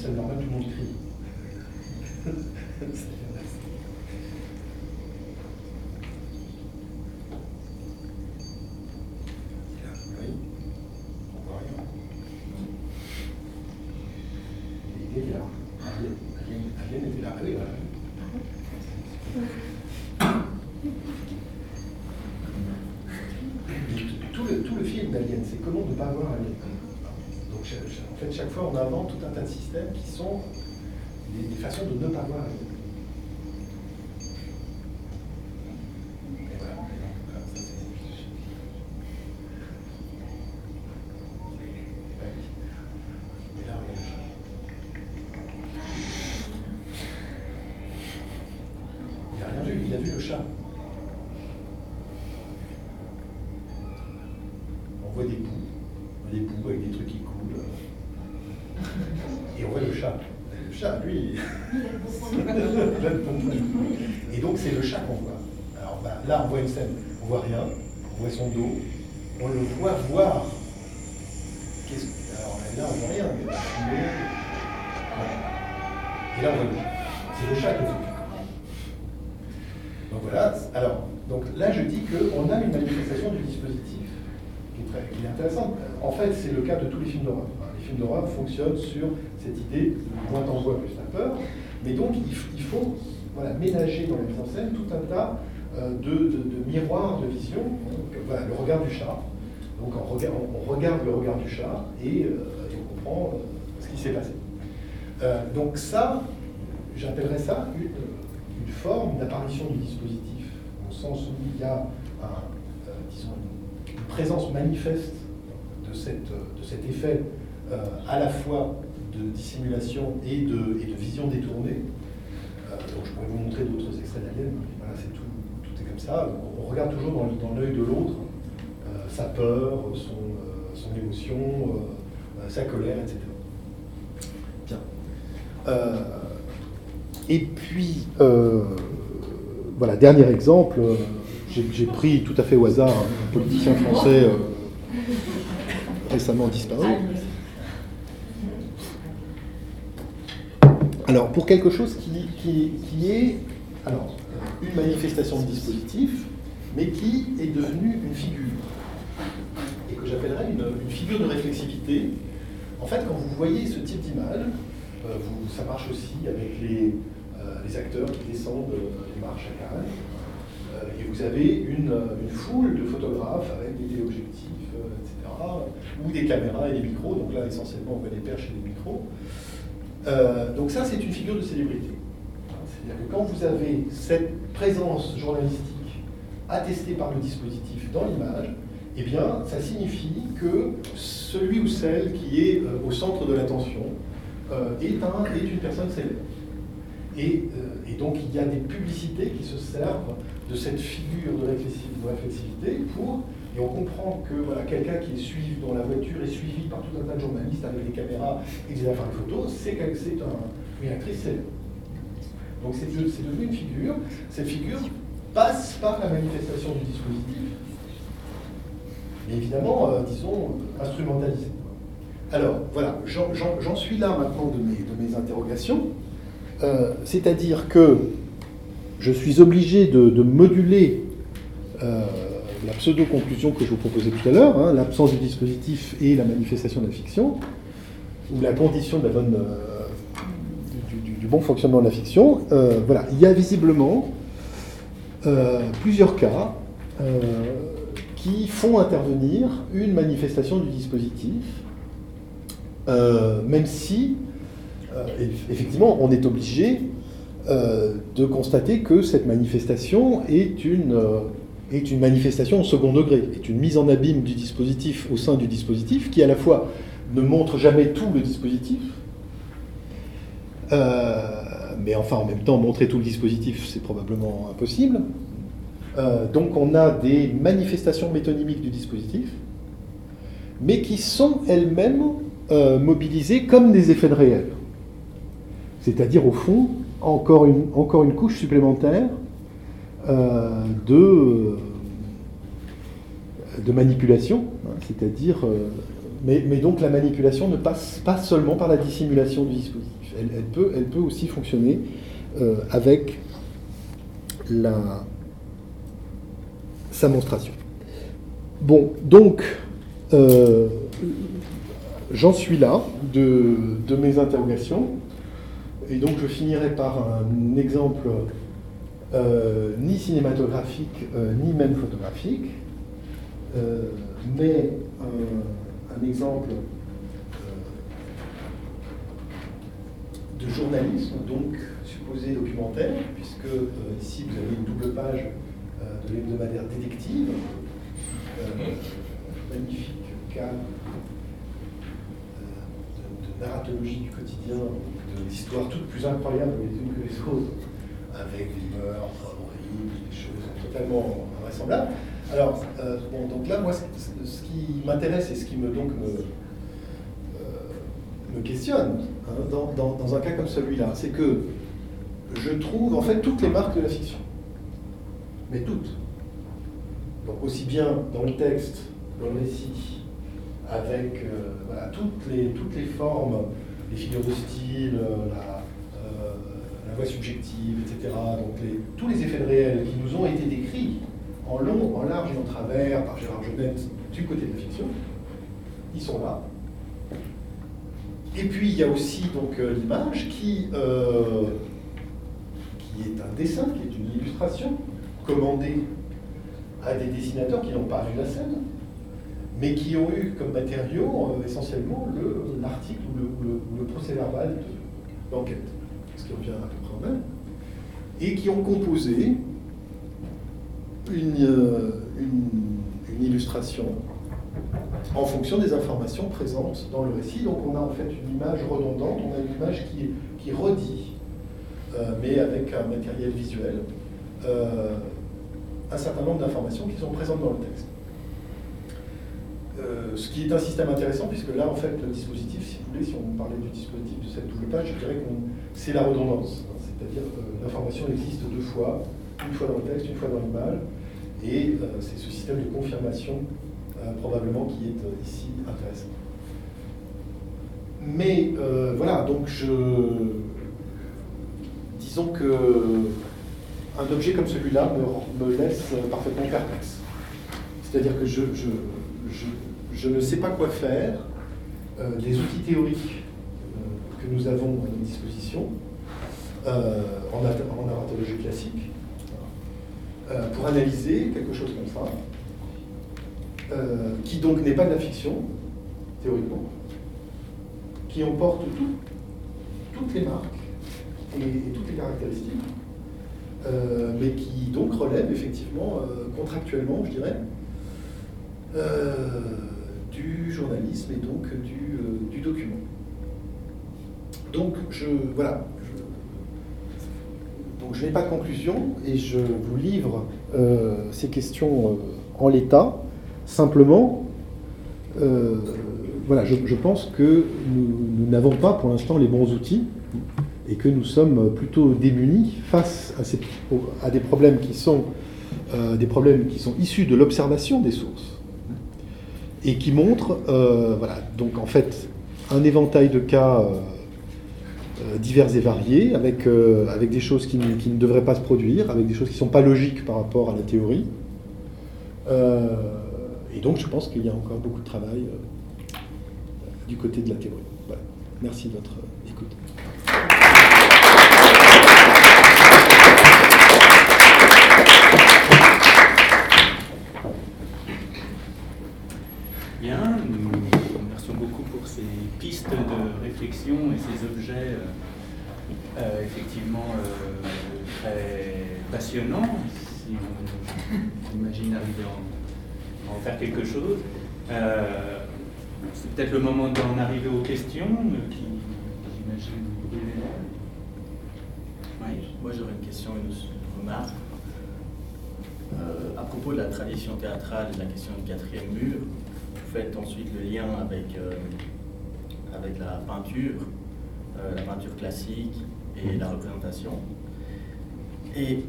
scène normale, tout le monde crie. Tout le, tout le film d'Alien, c'est comment ne pas avoir Alien? En fait, chaque fois, on invente tout un tas de systèmes qui sont des, façons de ne pas voir. il a vu le chat. On voit des poux, des poux avec des trucs qui coulent. Et on voit le chat. Le chat, lui, Et donc c'est le chat qu'on voit. Alors bah, là, on voit une scène, on voit rien, on voit son dos, on le voit voir. Alors là, on voit rien, mais Et là, on voit le chat. C'est le chat qui fait. Donc voilà, alors, donc là je dis qu'on a une manifestation du dispositif qui est, très, qui est intéressante. En fait, c'est le cas de tous les films d'horreur. Les fonctionnent sur cette idée de moins t'en vois, plus t'as peur. Mais donc, il, faut voilà, ménager dans la mise en scène tout un tas euh, de, miroirs de vision. voilà, le regard du chat. Donc, on regarde, le regard du chat et, euh, on comprend euh, ce qui s'est passé. donc, ça, j'appellerais ça une forme d'apparition du dispositif, au sens où il y a euh, une, présence manifeste de, cette, de cet effet euh, à la fois de dissimulation et de, vision détournée. Euh, donc je pourrais vous montrer d'autres extraits d'Alien, voilà, c'est tout, tout est comme ça. On regarde toujours dans, l'œil de l'autre sa peur, son, émotion, sa colère, etc. Bien. Et puis, euh, voilà, dernier exemple, euh, j'ai pris tout à fait au hasard un politicien français euh, récemment disparu. Alors, pour quelque chose qui, est alors, une manifestation de dispositif, mais qui est devenue une figure, et que j'appellerais une, figure de réflexivité. En fait, quand vous voyez ce type d'image, ça marche aussi avec les, les acteurs qui descendent les marches à Cannes. Euh, et vous avez une, foule de photographes avec des téléobjectifs, euh, etc., ou des caméras et des micros. Donc là, essentiellement, on voit des perches et des micros. Euh, donc ça, c'est une figure de célébrité. C'est-à-dire que quand vous avez cette présence journalistique attestée par le dispositif dans l'image, eh bien, ça signifie que celui ou celle qui est au centre de l'attention est, est une personne célèbre. Euh, et, donc il y a des publicités qui se servent de cette figure de réflexivité pour, et on comprend que quelqu'un qui est suivi, dont la voiture est suivie par tout un tas de journalistes avec des caméras et des photos, c'est un, une actrice célèbre. Donc c'est devenu une figure. Cette figure passe par la manifestation du dispositif, et évidemment, euh, disons, instrumentalisée. Alors, voilà, j'en suis là maintenant de mes, interrogations. Euh, c'est-à-dire que je suis obligé de, moduler euh, la pseudo-conclusion que je vous proposais tout à l'heure, hein, l'absence du dispositif et la manifestation de la fiction, ou la condition euh, du, bon fonctionnement de la fiction. voilà, il y a visiblement plusieurs cas qui font intervenir une manifestation du dispositif, même si euh, effectivement, on est obligé euh, de constater que cette manifestation est une, euh, est une manifestation au second degré, est une mise en abîme du dispositif au sein du dispositif, qui à la fois ne montre jamais tout le dispositif, mais enfin en même temps montrer tout le dispositif c'est probablement impossible. donc on a des manifestations métonymiques du dispositif, mais qui sont elles-mêmes mobilisées comme des effets de réel. C'est-à-dire, au fond, encore une, encore une couche supplémentaire euh, de, de manipulation, hein, c'est-à-dire, euh, mais, donc la manipulation ne passe pas seulement par la dissimulation du dispositif, elle, peut, elle peut aussi fonctionner euh, avec la, sa monstration. Bon, donc, j'en suis là de, de mes interrogations. Et donc je finirai par un exemple euh, ni cinématographique, euh, ni même photographique, euh, mais un, exemple de journalisme, donc supposé documentaire, puisque ici vous avez une double page de l'hebdomadaire détective, magnifique cas de, narratologie du quotidien d'histoires toutes plus incroyables les unes que les autres, avec des meurtres des choses totalement invraisemblables. Alors, bon, donc là, moi, ce, qui m'intéresse et ce qui me, donc, me, me questionne hein, dans, dans, un cas comme celui-là, c'est que je trouve en fait toutes les marques de la fiction. Mais toutes. Donc aussi bien dans le texte, dans le récit, avec euh, toutes, les, toutes les formes, les figures de style, euh, la, euh, la voix subjective, etc. Donc les, tous les effets de réel qui nous ont été décrits en long, en large et en travers par Gérard Genette du côté de la fiction, ils sont là. Et puis il y a aussi donc l'image qui, qui est un dessin, qui est une illustration commandée à des dessinateurs qui n'ont pas vu la scène, mais qui ont eu comme matériau euh, essentiellement l'article ou le, le, procès-verbal d'enquête, ce qui revient et qui ont composé une, euh, une, illustration en fonction des informations présentes dans le récit. Donc on a en fait une image redondante, on a une image qui, redit, euh, mais avec un matériel visuel un certain nombre d'informations qui sont présentes dans le texte. Euh, ce qui est un système intéressant, puisque là, en fait, le dispositif, si vous voulez, si on parlait du dispositif de cette double page, je dirais que c'est la redondance. C'est-à-dire que l'information existe deux fois, une fois dans le texte, une fois dans l'image, et euh, c'est ce système de confirmation, euh, probablement, qui est ici intéressant. Mais voilà, donc je. Disons que un objet comme celui-là me, laisse parfaitement perplexe. C'est-à-dire que je, je, ne sais pas quoi faire euh, des outils théoriques euh, que nous avons à notre disposition euh, en, en, narratologie classique pour analyser quelque chose comme ça, qui donc n'est pas de la fiction, théoriquement, qui emporte toutes les marques et toutes les caractéristiques euh, mais qui donc relève effectivement euh, contractuellement, je dirais, euh, du journalisme et donc du, du document. Donc je voilà. Donc je n'ai pas de conclusion et je vous livre ces questions en l'état. Simplement, voilà, je, pense que nous n'avons pas pour l'instant les bons outils et que nous sommes plutôt démunis face à, des problèmes qui sont euh, des problèmes qui sont issus de l'observation des sources et qui montrent, euh, voilà, donc en fait, un éventail de cas euh, divers et variés, avec, avec des choses qui ne, qui ne, devraient pas se produire, avec des choses qui ne sont pas logiques par rapport à la théorie. et donc je pense qu'il y a encore beaucoup de travail du côté de la théorie. Voilà. Merci de votre écoute. et ces objets euh, euh, effectivement euh, très passionnants, si on imagine arriver à en, faire quelque chose. c'est peut-être le moment d'en arriver aux questions qui, j'imagine, oui. Moi j'aurais une question et une remarque. à propos de la tradition théâtrale et de la question du quatrième mur, vous faites ensuite le lien avec avec la peinture, euh, la peinture classique et la représentation. Et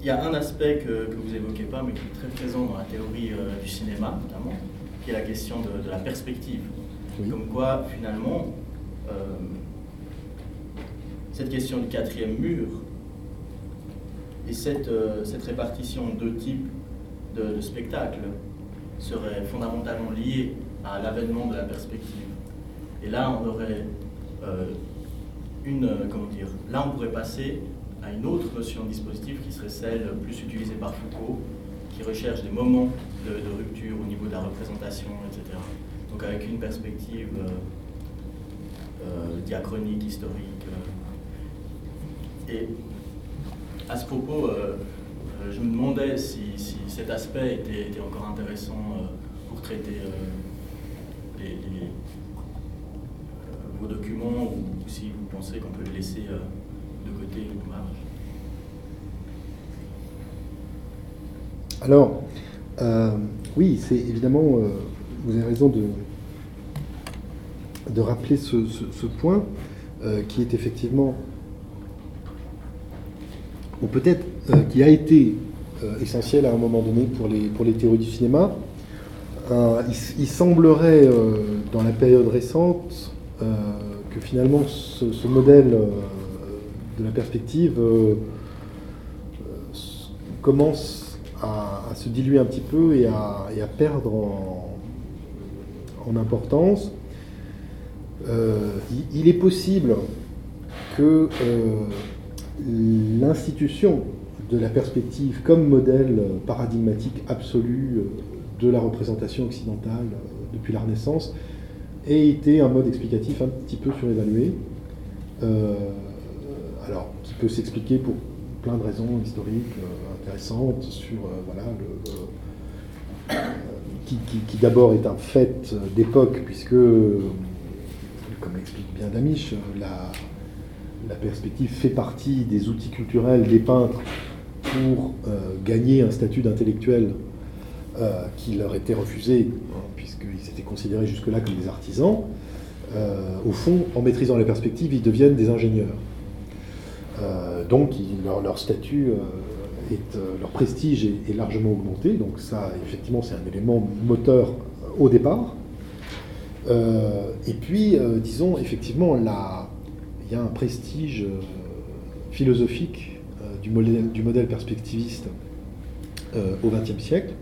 il y a un aspect que, vous évoquez pas, mais qui est très présent dans la théorie euh, du cinéma, notamment, qui est la question de, la perspective. Comme quoi, finalement, euh, cette question du quatrième mur et cette, cette répartition de deux types de, de spectacles serait fondamentalement liée à l'avènement de la perspective. Et là, on aurait euh, une, euh, comment dire, là on pourrait passer à une autre notion de dispositif qui serait celle plus utilisée par Foucault, qui recherche des moments de, rupture au niveau de la représentation, etc. Donc avec une perspective euh, diachronique, historique. Et à ce propos, je me demandais si, cet aspect était, encore intéressant pour traiter les vos documents ou, si vous pensez qu'on peut les laisser euh, de côté ou marge Alors, euh, oui, c'est évidemment, euh, vous avez raison de, rappeler ce, point qui est effectivement, ou peut-être qui a été essentiel à un moment donné pour les théories du cinéma. Il, semblerait, dans la période récente, que finalement ce, modèle de la perspective commence à, se diluer un petit peu et à, perdre en, importance. Euh, il, est possible que euh, l'institution de la perspective comme modèle paradigmatique absolu euh, de la représentation occidentale depuis la Renaissance ait été un mode explicatif un petit peu surévalué. alors, qui peut s'expliquer pour plein de raisons historiques sur euh, voilà, le, euh, qui, d'abord est un fait d'époque, puisque, comme l'explique bien Damisch, la, perspective fait partie des outils culturels des peintres pour euh, gagner un statut d'intellectuel qui leur était refusé, hein, puisqu'ils étaient considérés jusque-là comme des artisans. au fond, en maîtrisant la perspective, ils deviennent des ingénieurs. donc, leur, statut euh, leur prestige est, largement augmenté, donc ça, effectivement, c'est un élément moteur au départ. Euh, et puis, euh, disons, effectivement, il y a un prestige philosophique du modèle perspectiviste au XXe siècle.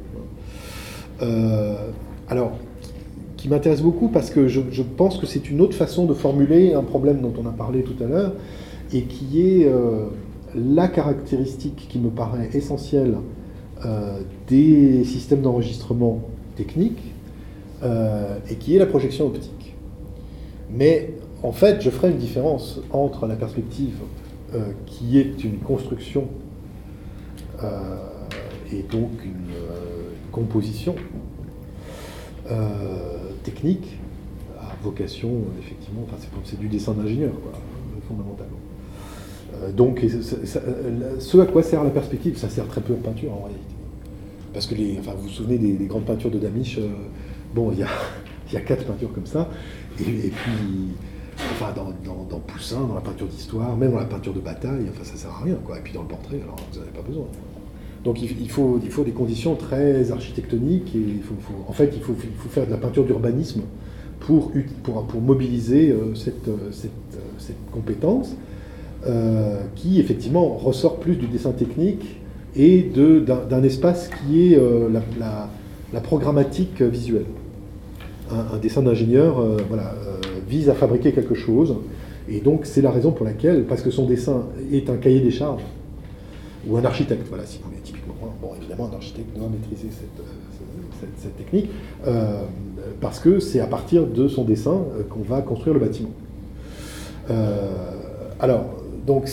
Alors, qui m'intéresse beaucoup parce que je, pense que c'est une autre façon de formuler un problème dont on a parlé tout à l'heure et qui est la caractéristique qui me paraît essentielle euh, des systèmes d'enregistrement techniques euh, et qui est la projection optique. Mais en fait, je ferai une différence entre la perspective euh, qui est une construction et donc une composition technique à vocation, effectivement, enfin, c'est du dessin d'ingénieur, fondamentalement. Euh, donc, ce à quoi sert la perspective, ça sert très peu en peinture en réalité. Parce que enfin, vous vous souvenez des, grandes peintures de Damisch, euh, bon, il y a, y a quatre peintures comme ça, et, puis, enfin, dans, Poussin, dans la peinture d'histoire, même dans la peinture de bataille, enfin, ça sert à rien, quoi. Et puis dans le portrait, alors vous n'en avez pas besoin. Donc il, faut, il faut des conditions très architectoniques, et il faut, en fait, il faut, il faut faire de la peinture d'urbanisme pour, pour, mobiliser euh, cette, cette, cette compétence. Euh, qui effectivement ressort plus du dessin technique et d'un espace qui est euh, la, programmatique visuelle. Un, dessin d'ingénieur euh, voilà, vise à fabriquer quelque chose, et donc c'est la raison pour laquelle, parce que son dessin est un cahier des charges, ou un architecte, voilà, si vous voulez, typiquement, bon, évidemment, un architecte doit maîtriser cette, cette technique, parce que c'est à partir de son dessin qu'on va construire le bâtiment. alors, donc,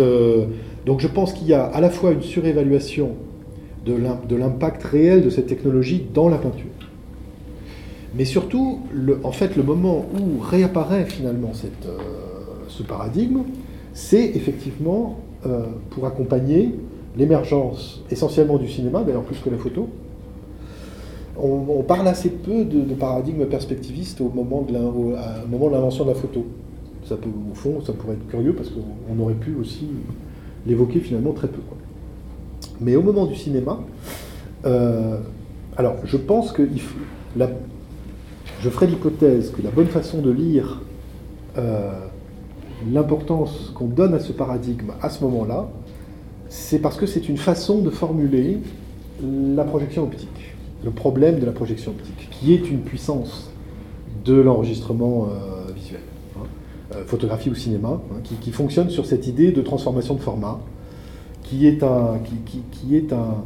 euh, donc je pense qu'il y a à la fois une surévaluation de l'impact réel de cette technologie dans la peinture. Mais surtout, le, en fait, le moment où réapparaît finalement cette, euh, ce paradigme, c'est effectivement euh, pour accompagner l'émergence essentiellement du cinéma, d'ailleurs plus que la photo. On, parle assez peu de, paradigme perspectiviste au moment de l'invention de la photo ça au fond, ça pourrait être curieux parce qu'on aurait pu aussi l'évoquer finalement très peu. Mais au moment du cinéma, euh, alors je pense que je ferai l'hypothèse que la bonne façon de lire euh, l'importance qu'on donne à ce paradigme à ce moment-là, c'est parce que c'est une façon de formuler la projection optique, le problème de la projection optique, qui est une puissance de l'enregistrement euh, visuel. Euh, photographie ou cinéma, hein, qui, fonctionne sur cette idée de transformation de format, qui est un, qui, est un,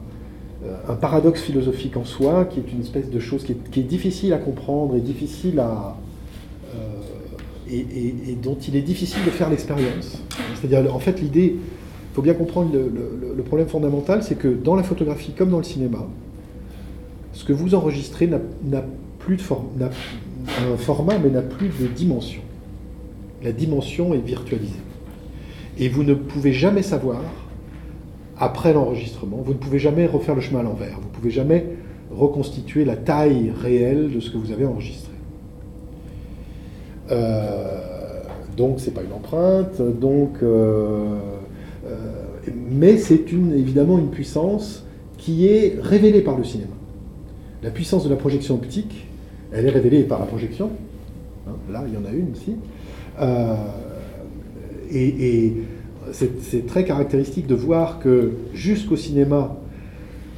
euh, un, paradoxe philosophique en soi, qui est une espèce de chose qui est, difficile à comprendre et difficile à et, dont il est difficile de faire l'expérience. C'est-à-dire, en fait, l'idée, il faut bien comprendre le, problème fondamental, c'est que dans la photographie comme dans le cinéma, ce que vous enregistrez n'a plus de forme, un format, mais n'a plus de dimension la dimension est virtualisée. Et vous ne pouvez jamais savoir après l'enregistrement. Vous ne pouvez jamais refaire le chemin à l'envers. Vous ne pouvez jamais reconstituer la taille réelle de ce que vous avez enregistré. Euh, donc c'est pas une empreinte, donc, euh, euh, mais c'est évidemment une puissance qui est révélée par le cinéma. La puissance de la projection optique, elle est révélée par la projection. Hein, là, il y en a une ici. et, c'est très caractéristique de voir que jusqu'au cinéma,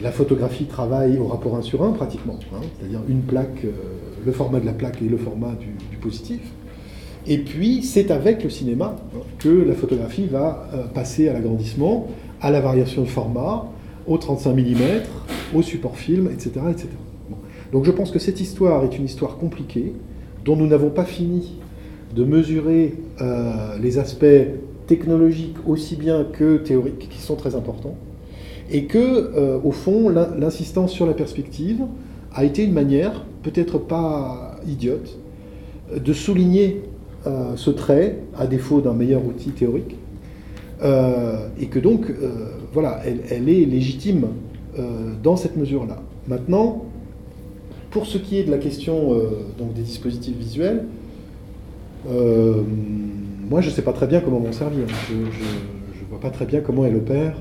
la photographie travaille au rapport 1 sur 1 pratiquement, hein, c'est-à-dire une plaque, le format de la plaque et le format du positif. Et puis, c'est avec le cinéma que la photographie va euh, passer à l'agrandissement, à la variation de format, au 35 mm, au support film, etc. etc. Donc je pense que cette histoire est une histoire compliquée, dont nous n'avons pas fini de mesurer euh, les aspects technologiques aussi bien que théoriques, qui sont très importants, et que, euh, au fond, l'insistance sur la perspective a été une manière, peut-être pas idiote, de souligner euh, ce trait, à défaut d'un meilleur outil théorique, euh, et que donc, euh, voilà, elle, est légitime dans cette mesure-là. Maintenant, pour ce qui est de la question donc des dispositifs visuels, moi je ne sais pas très bien comment m'en servir. Je ne vois pas très bien comment elle opère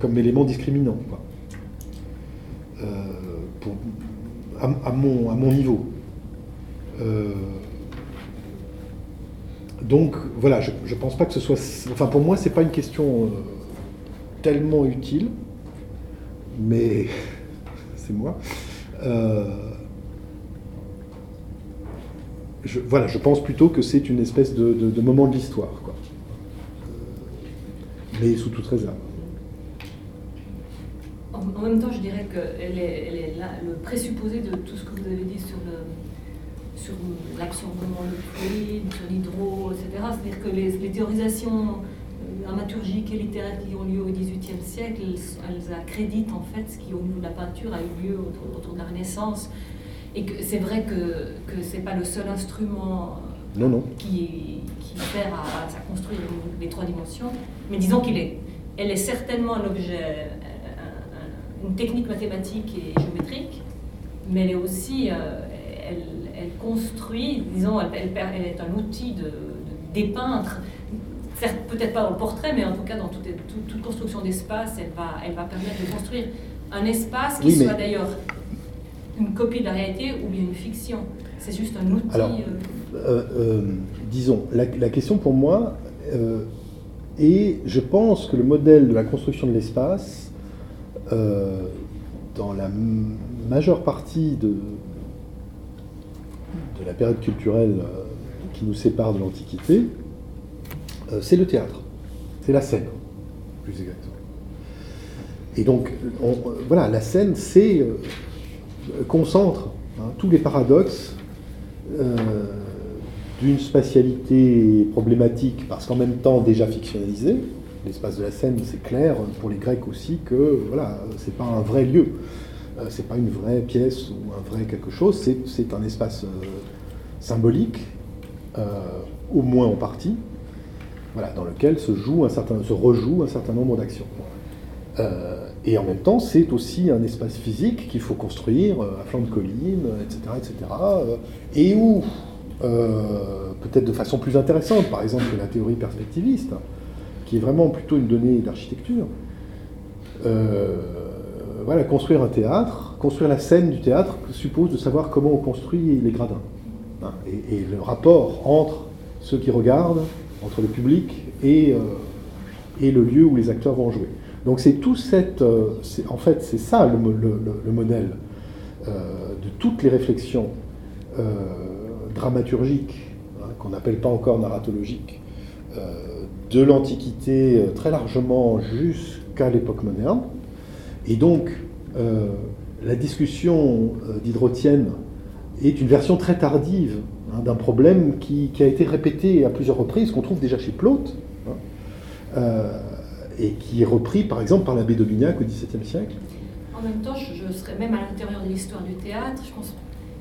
comme élément discriminant. à, mon, à, mon, niveau. Donc voilà, je ne pense pas que ce soit... Enfin pour moi, ce n'est pas une question euh, tellement utile, mais c'est moi. Euh, voilà, je pense plutôt que c'est une espèce de, moment de l'histoire, quoi. Euh, mais sous toute réserve. En, même temps, je dirais qu'elle est, elle est là, le présupposé de tout ce que vous avez dit sur le, sur l'absorbement de fluide, sur l'hydro, etc. C'est-à-dire que les, théorisations euh, dramaturgiques et littéraires qui ont lieu au XVIIIe siècle, elles, accréditent en fait ce qui au niveau de la peinture a eu lieu autour, de la Renaissance. Et que c'est vrai que, que ce n'est pas le seul instrument Qui, qui, sert à, à, construire les trois dimensions, mais disons qu'il est, elle est certainement un objet, une technique mathématique et géométrique, mais elle est aussi, euh, elle, elle construit, disons, elle, elle, est un outil de, dépeintre, certes peut-être pas dans le portrait, mais en tout cas dans toute, toute, construction d'espace, elle va, elle va permettre de construire un espace qui soit d'ailleurs une copie de la réalité ou bien une fiction. C'est juste un outil. Alors, euh, euh, euh, disons, la, la, question pour moi est, je pense que le modèle de la construction de l'espace, dans la majeure partie de, la période culturelle euh, qui nous sépare de l'Antiquité, euh, c'est le théâtre, c'est la scène, plus exactement. Et donc, voilà, la scène, c'est euh, concentre hein, tous les paradoxes d'une spatialité problématique, parce qu'en même temps déjà fictionnalisée. L'espace de la scène, c'est clair pour les Grecs aussi que voilà, c'est pas un vrai lieu. Euh, c'est pas une vraie pièce ou un vrai quelque chose, c'est un espace euh, symbolique, euh, au moins en partie, voilà, dans lequel se, joue un certain, se rejoue un certain nombre d'actions. et en même temps, c'est aussi un espace physique qu'il faut construire à flanc de colline, etc., etc., et où, peut-être de façon plus intéressante, par exemple que la théorie perspectiviste, qui est vraiment plutôt une donnée d'architecture, voilà, construire un théâtre, construire la scène du théâtre suppose de savoir comment on construit les gradins. Hein, et, le rapport entre ceux qui regardent, entre le public et, euh, et le lieu où les acteurs vont jouer. Donc c'est tout cette... Euh, en fait, c'est ça le, modèle euh, de toutes les réflexions dramaturgiques, hein, qu'on n'appelle pas encore narratologiques, de l'Antiquité très largement jusqu'à l'époque moderne. Et donc, la discussion d'Hydrotienne est une version très tardive hein, d'un problème qui, a été répété à plusieurs reprises, qu'on trouve déjà chez Plaute, hein, euh, et qui est repris par exemple par l'abbé d'Aubignac au XVIIe siècle. En même temps, je, serais même à l'intérieur de l'histoire du théâtre, je pense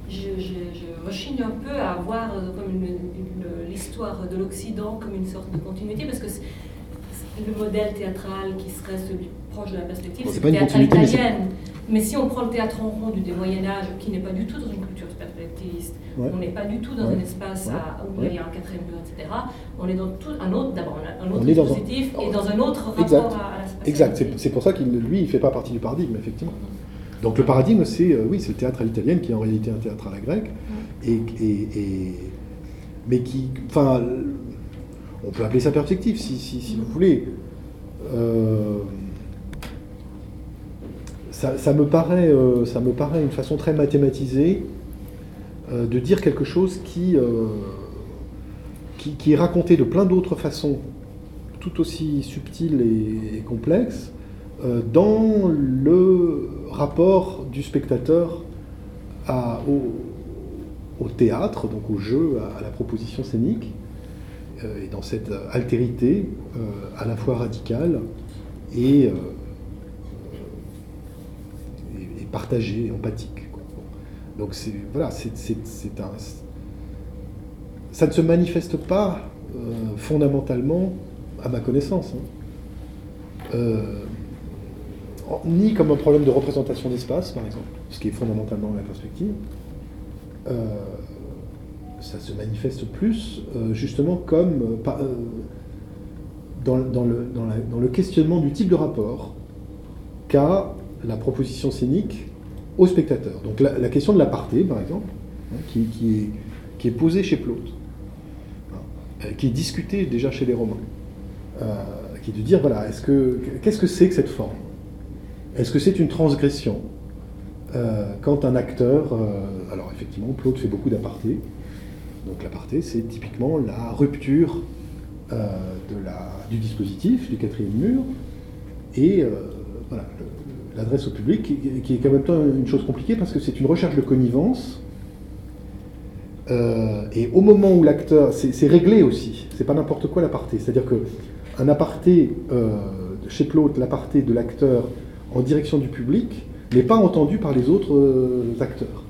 je, je, rechigne un peu à voir comme l'histoire de l'Occident comme une sorte de continuité, parce que le modèle théâtral qui serait celui proche de la perspective, c'est pas une continuité, italienne. Mais si on prend le théâtre en rond du Moyen Âge, qui n'est pas du tout dans une culture perspectiviste, Ouais. on n'est pas du tout dans Ouais. un espace Ouais. à- où il y a un quatrième mur, etc. On est dans tout un autre, d'abord un autre dans un- dispositif et dans un autre rapport Exact. à, la spatialité. Exact, c'est pour ça qu'il lui, il fait pas partie du paradigme, effectivement. Donc le paradigme, c'est euh, oui, c'est le théâtre à l'italienne qui est en réalité un théâtre à la grecque, et, et- et- mais qui, enfin, on peut appeler ça perspective si, si, si vous voulez. Euh, ça, me paraît, euh, ça me paraît une façon très mathématisée euh, de dire quelque chose qui, euh, qui, qui est raconté de plein d'autres façons, tout aussi subtiles et, et complexes, dans le rapport du spectateur au, théâtre, donc au jeu, à, la proposition scénique, et dans cette altérité à la fois radicale et partagée, et empathique. Donc c'est voilà, c'est un, ça ne se manifeste pas euh, fondamentalement, à ma connaissance, hein, euh, ni comme un problème de représentation d'espace, par exemple, ce qui est fondamentalement la perspective. Euh, ça se manifeste plus justement comme dans le questionnement du type de rapport qu'a la proposition scénique au spectateur. Donc la, question de l'aparté, par exemple, hein, qui, est, posée chez Plaute, hein, euh, qui est discutée déjà chez les Romains, euh, qui est de dire, voilà, est-ce que, qu'est-ce que c'est que cette forme? Est-ce que c'est une transgression? Euh, quand un acteur, alors effectivement, Plaute fait beaucoup d'apartés, donc l'aparté, c'est typiquement la rupture du dispositif, du quatrième mur, et voilà, l'adresse au public, qui, est quand même temps une chose compliquée parce que c'est une recherche de connivence. Euh, et au moment où l'acteur, c'est réglé aussi, c'est pas n'importe quoi l'aparté, c'est-à-dire que un aparté euh, chez Plaute, l'aparté de l'acteur en direction du public n'est pas entendu par les autres euh, acteurs.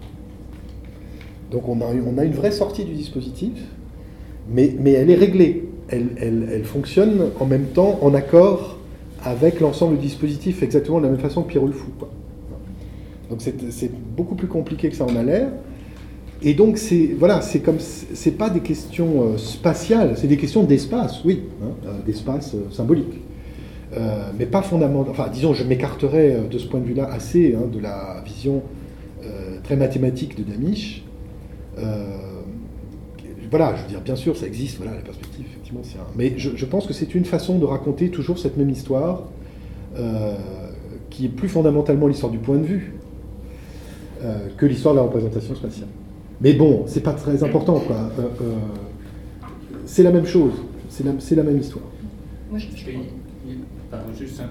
Donc on a, on a une vraie sortie du dispositif, mais, mais elle est réglée. Elle- elle fonctionne en même temps en accord avec l'ensemble du dispositif, exactement de la même façon que Pierrot le Fou. Donc c'est beaucoup plus compliqué que ça en a l'air. Et donc c'est voilà, c'est comme c'est pas des questions euh, spatiales, c'est des questions d'espace, oui, hein, euh, d'espace euh, symbolique. Mais pas fondamentalement. Enfin, disons, je m'écarterais de ce point de vue-là assez hein, de la vision très mathématique de Damisch. Voilà, je veux dire, bien sûr, ça existe, voilà, la perspective, effectivement, c'est un... Mais je, je pense que c'est une façon de raconter toujours cette même histoire, euh, qui est plus fondamentalement l'histoire du point de vue euh, que l'histoire de la représentation spatiale. Mais bon, c'est pas très important, quoi. Euh, euh, c'est la même chose, c'est la, même histoire. Moi, je, pardon, juste, euh,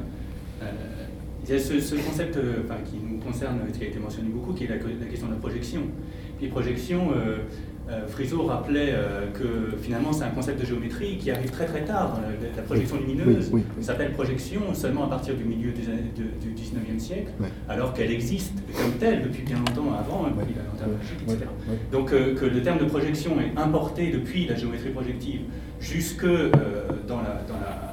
il y a ce, ce concept euh, enfin, qui nous concerne, qui a été mentionné beaucoup, qui est la, la question de la projection. Puis projection, euh, euh, Friso rappelait euh, que finalement c'est un concept de géométrie qui arrive très très tard dans la, la projection Oui, lumineuse. oui, oui. s'appelle projection seulement à partir du milieu des années- de- du 19e siècle, alors qu'elle existe comme telle depuis bien longtemps avant, hein, depuis la lanterne etc. Donc que le terme de projection est importé depuis la géométrie projective jusque la, dans la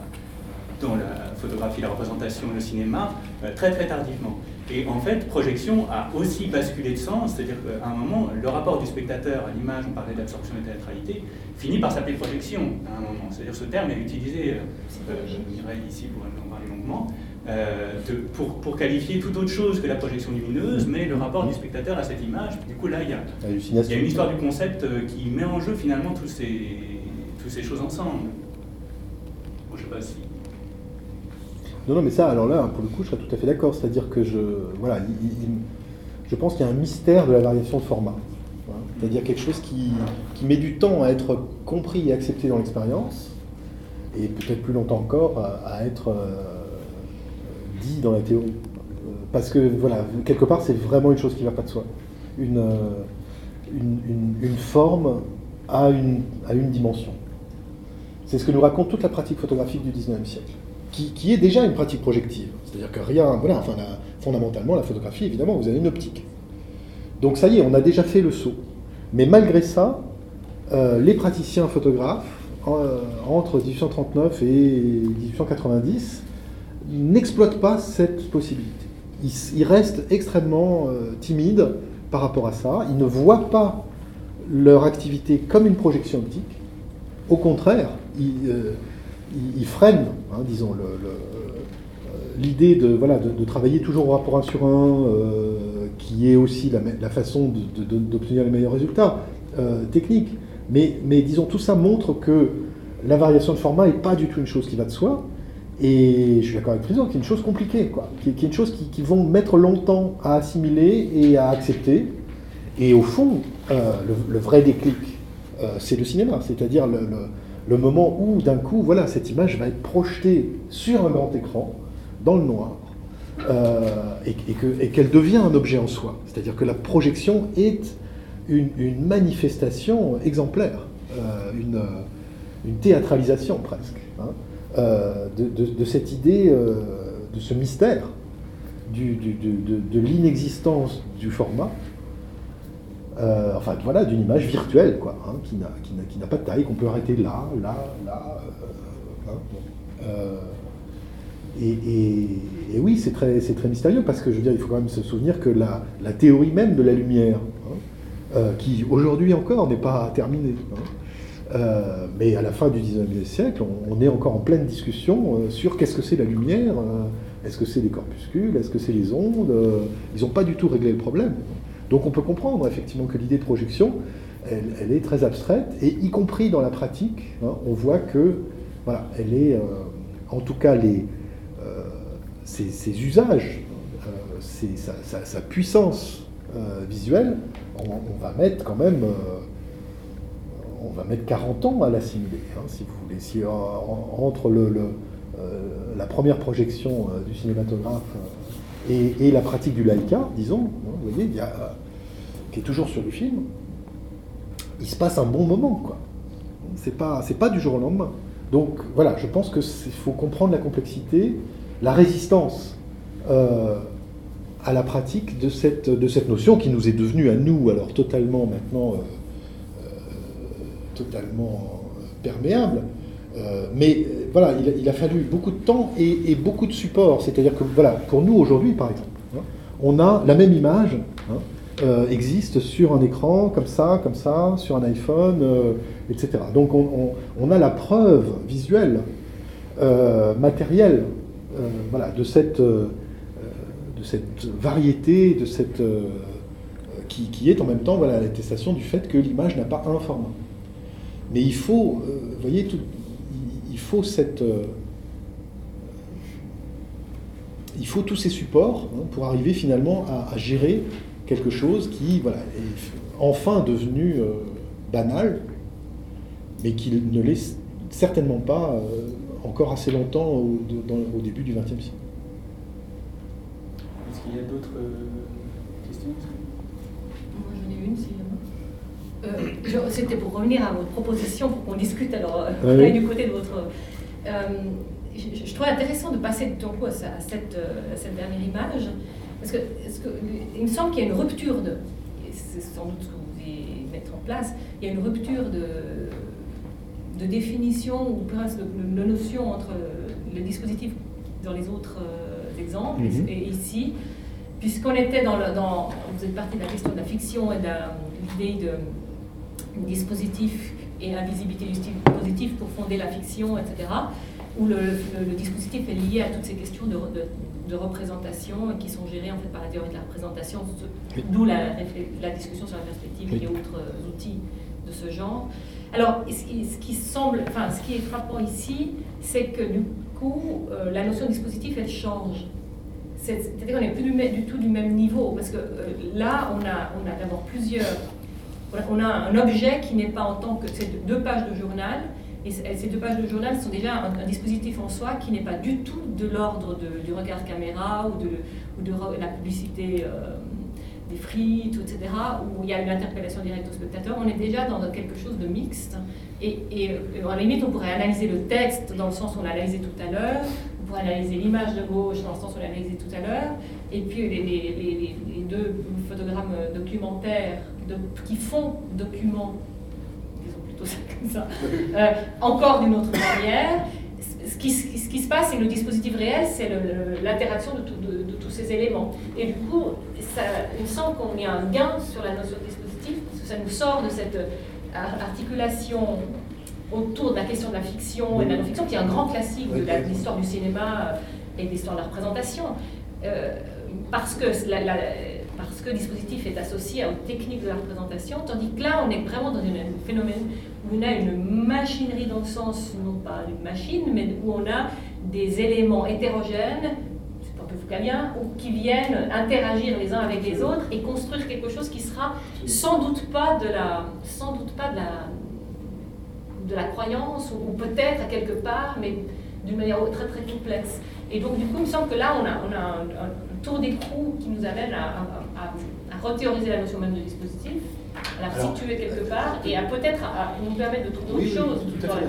photographie, la représentation, le cinéma, euh, très très tardivement. Et en fait, projection a aussi basculé de sens, c'est-à-dire qu'à un moment, le rapport du spectateur à l'image, on parlait d'absorption et de théâtralité, finit par s'appeler projection à un moment. C'est-à-dire ce terme est utilisé, euh, euh, Mireille ici pour en parler longuement, euh, de- pour, pour qualifier tout autre chose que la projection lumineuse, mais le rapport du spectateur à cette image. Du coup, là, il y a, il y a une histoire du concept euh, qui met en jeu finalement tous ces, toutes ces choses ensemble. Bon, je sais pas si. Non, non, mais ça, alors là, pour le coup, je serais tout à fait d'accord. C'est-à-dire que je, voilà, il- il- il- je pense qu'il y a un mystère de la variation de format. C'est-à-dire quelque chose qui, qui met du temps à être compris et accepté dans l'expérience, et peut-être plus longtemps encore à, être euh, dit dans la théorie. Euh, Parce que, voilà, quelque part, c'est vraiment une chose qui ne va pas de soi. Une, euh, une, une- une forme a une, a une dimension. C'est ce que nous raconte toute la pratique photographique du 19e siècle, qui, est déjà une pratique projective. C'est-à-dire que rien, voilà, enfin, la- fondamentalement, la photographie, évidemment, vous avez une optique. Donc ça y est, on a déjà fait le saut. Mais malgré ça, euh, les praticiens photographes, entre 1839 et 1890 n'exploitent pas cette possibilité. Ils, restent extrêmement timides par rapport à ça. Ils ne voient pas leur activité comme une projection optique. Au contraire, ils, freinent, hein, disons, l'idée de, voilà, de, travailler toujours au rapport 1 sur 1, qui est aussi la, façon d'obtenir les meilleurs résultats euh, techniques. Mais, disons, tout ça montre que la variation de format n'est pas du tout une chose qui va de soi. Et je suis d'accord avec Frison, qui est une chose compliquée, quoi, qui, est une chose qui, vont mettre longtemps à assimiler et à accepter. Et au fond, euh, le, vrai déclic, euh, c'est le cinéma, c'est-à-dire le, le, moment où, d'un coup, voilà, cette image va être projetée sur un grand écran, dans le noir, euh, et, qu'elle devient un objet en soi. C'est-à-dire que la projection est une, manifestation exemplaire, euh, une, théâtralisation presque, hein, euh, de, cette idée, de ce mystère de, l'inexistence du format. Enfin voilà, d'une image virtuelle, quoi, hein, qui n'a pas de taille, qu'on peut arrêter là, là, là. Hein, et, oui, c'est très, mystérieux parce que je veux dire, il faut quand même se souvenir que la, théorie même de la lumière, hein, euh, qui aujourd'hui encore n'est pas terminée, euh, mais à la fin du 19e siècle, on, est encore en pleine discussion euh, sur qu'est-ce que c'est la lumière, est-ce que c'est les corpuscules, est-ce que c'est les ondes, ils n'ont pas du tout réglé le problème. Donc on peut comprendre effectivement que l'idée de projection, elle, est très abstraite, et y compris dans la pratique, hein, on voit que, elle est, en tout cas les ses, usages, euh, sa, puissance euh, visuelle, on, va mettre quand même euh, on va mettre 40 ans à l'assimiler, hein, si vous voulez. Si, entre la première projection du cinématographe et, la pratique du Laika, disons, hein, vous voyez, qui est toujours sur le film, il se passe un bon moment, quoi. C'est pas, c'est pas du jour au lendemain. Donc voilà, je pense qu'il faut comprendre la complexité la résistance euh, à la pratique de cette, de cette notion qui nous est devenue à nous, alors totalement maintenant, euh, euh, totalement perméable. Mais voilà, il, a fallu beaucoup de temps et, beaucoup de support. C'est-à-dire que voilà, pour nous aujourd'hui, par exemple, hein, on a la même image. Hein, existe sur un écran, comme ça, comme ça, sur un iPhone, etc. Donc on, a la preuve visuelle, matérielle euh, voilà, de, cette, euh, de cette variété, de cette, euh, qui, est en même temps voilà, l'attestation du fait que l'image n'a pas un format. Mais il faut, vous voyez, tout, il faut cette il faut tous ces supports hein, pour arriver finalement à, gérer quelque chose qui voilà, est enfin devenu banal, mais qui ne l'est certainement pas encore assez longtemps au, au début du XXe siècle. Est-ce qu'il y a d'autres euh, questions? Moi j'en ai une, si euh, C'était pour revenir à votre proposition, pour qu'on discute alors euh, du côté de votre. je, trouve intéressant de passer de ton coup à, cette, cette, dernière image, parce que, que il me semble qu'il y a une rupture de. C'est sans doute ce que vous voulez mettre en place. Il y a une rupture de de définition ou presque de, notion entre le dispositif dans les autres euh, exemples mhm. et ici, puisqu'on était dans, le, dans, vous êtes parti de la question de la fiction et de l'idée de dispositif et invisibilité du dispositif pour fonder la fiction, etc., où le, dispositif est lié à toutes ces questions de, de, représentation qui sont gérées en fait par la théorie de la représentation, d'où la, la, discussion sur la perspective et autres outils de ce genre. Alors, ce qui, semble, enfin, ce qui est frappant ici, c'est que du coup, euh, la notion de dispositif, elle change. C'est-à-dire qu'on n'est plus du, tout du même niveau, parce que euh, là, on a, on a d'abord plusieurs. On a un objet qui n'est pas en tant que. C'est deux pages de journal, et ces deux pages de journal sont déjà un, dispositif en soi qui n'est pas du tout de l'ordre du regard caméra ou de, la publicité. Euh, des frites, etc., où il y a une interpellation directe au spectateur, on est déjà dans quelque chose de mixte. Et, et, à la limite, on pourrait analyser le texte dans le sens où on l'a analysé tout à l'heure, on pourrait analyser l'image de gauche dans le sens où on l'a analysé tout à l'heure, et puis les, les, deux photogrammes documentaires qui font document, disons plutôt ça comme ça, euh, encore d'une autre manière. Ce qui, se passe, c'est le dispositif réel, c'est l'interaction de, tous ces éléments. Et du coup, ça, il me semble qu'on y a un gain sur la notion de dispositif, parce que ça nous sort de cette articulation autour de la question de la fiction et de la non-fiction, qui est un grand classique de l'histoire du cinéma et de l'histoire de la représentation. Euh, parce que la, parce que le dispositif est associé aux techniques de la représentation, tandis que là, on est vraiment dans un phénomène où on a une machinerie dans le sens, non pas une machine, mais où on a des éléments hétérogènes, c'est un peu foucalien, ou qui viennent interagir les uns avec les autres et construire quelque chose qui sera sans doute pas de la, sans doute pas de la, de la croyance, ou, peut-être quelque part, mais d'une manière très très complexe. Et donc, du coup, il me semble que là, on a un, tour d'écrou qui nous amène à, à, rethéoriser la notion même de dispositif, à la situer quelque part, et à peut-être nous permettre de trouver autre chose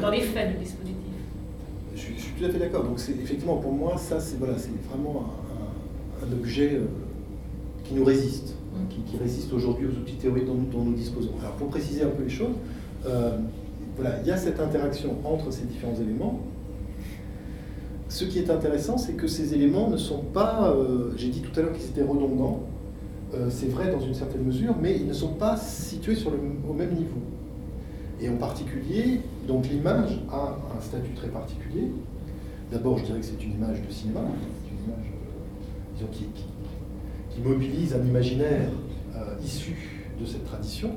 dans, les faits du dispositif. Je, suis tout à fait d'accord. Donc, effectivement, pour moi, ça, c'est voilà, vraiment un, objet euh, qui nous résiste, mm. qui, résiste aujourd'hui aux outils théoriques dont, dont, nous disposons. Alors, pour préciser un peu les choses, euh, voilà, il y a cette interaction entre ces différents éléments ce qui est intéressant, c'est que ces éléments ne sont pas, euh, j'ai dit tout à l'heure qu'ils étaient redondants, euh, c'est vrai dans une certaine mesure, mais ils ne sont pas situés au même niveau. Et en particulier, donc l'image a un statut très particulier. D'abord, je dirais que c'est une image de cinéma, une image euh, qui, mobilise un imaginaire issu de cette tradition.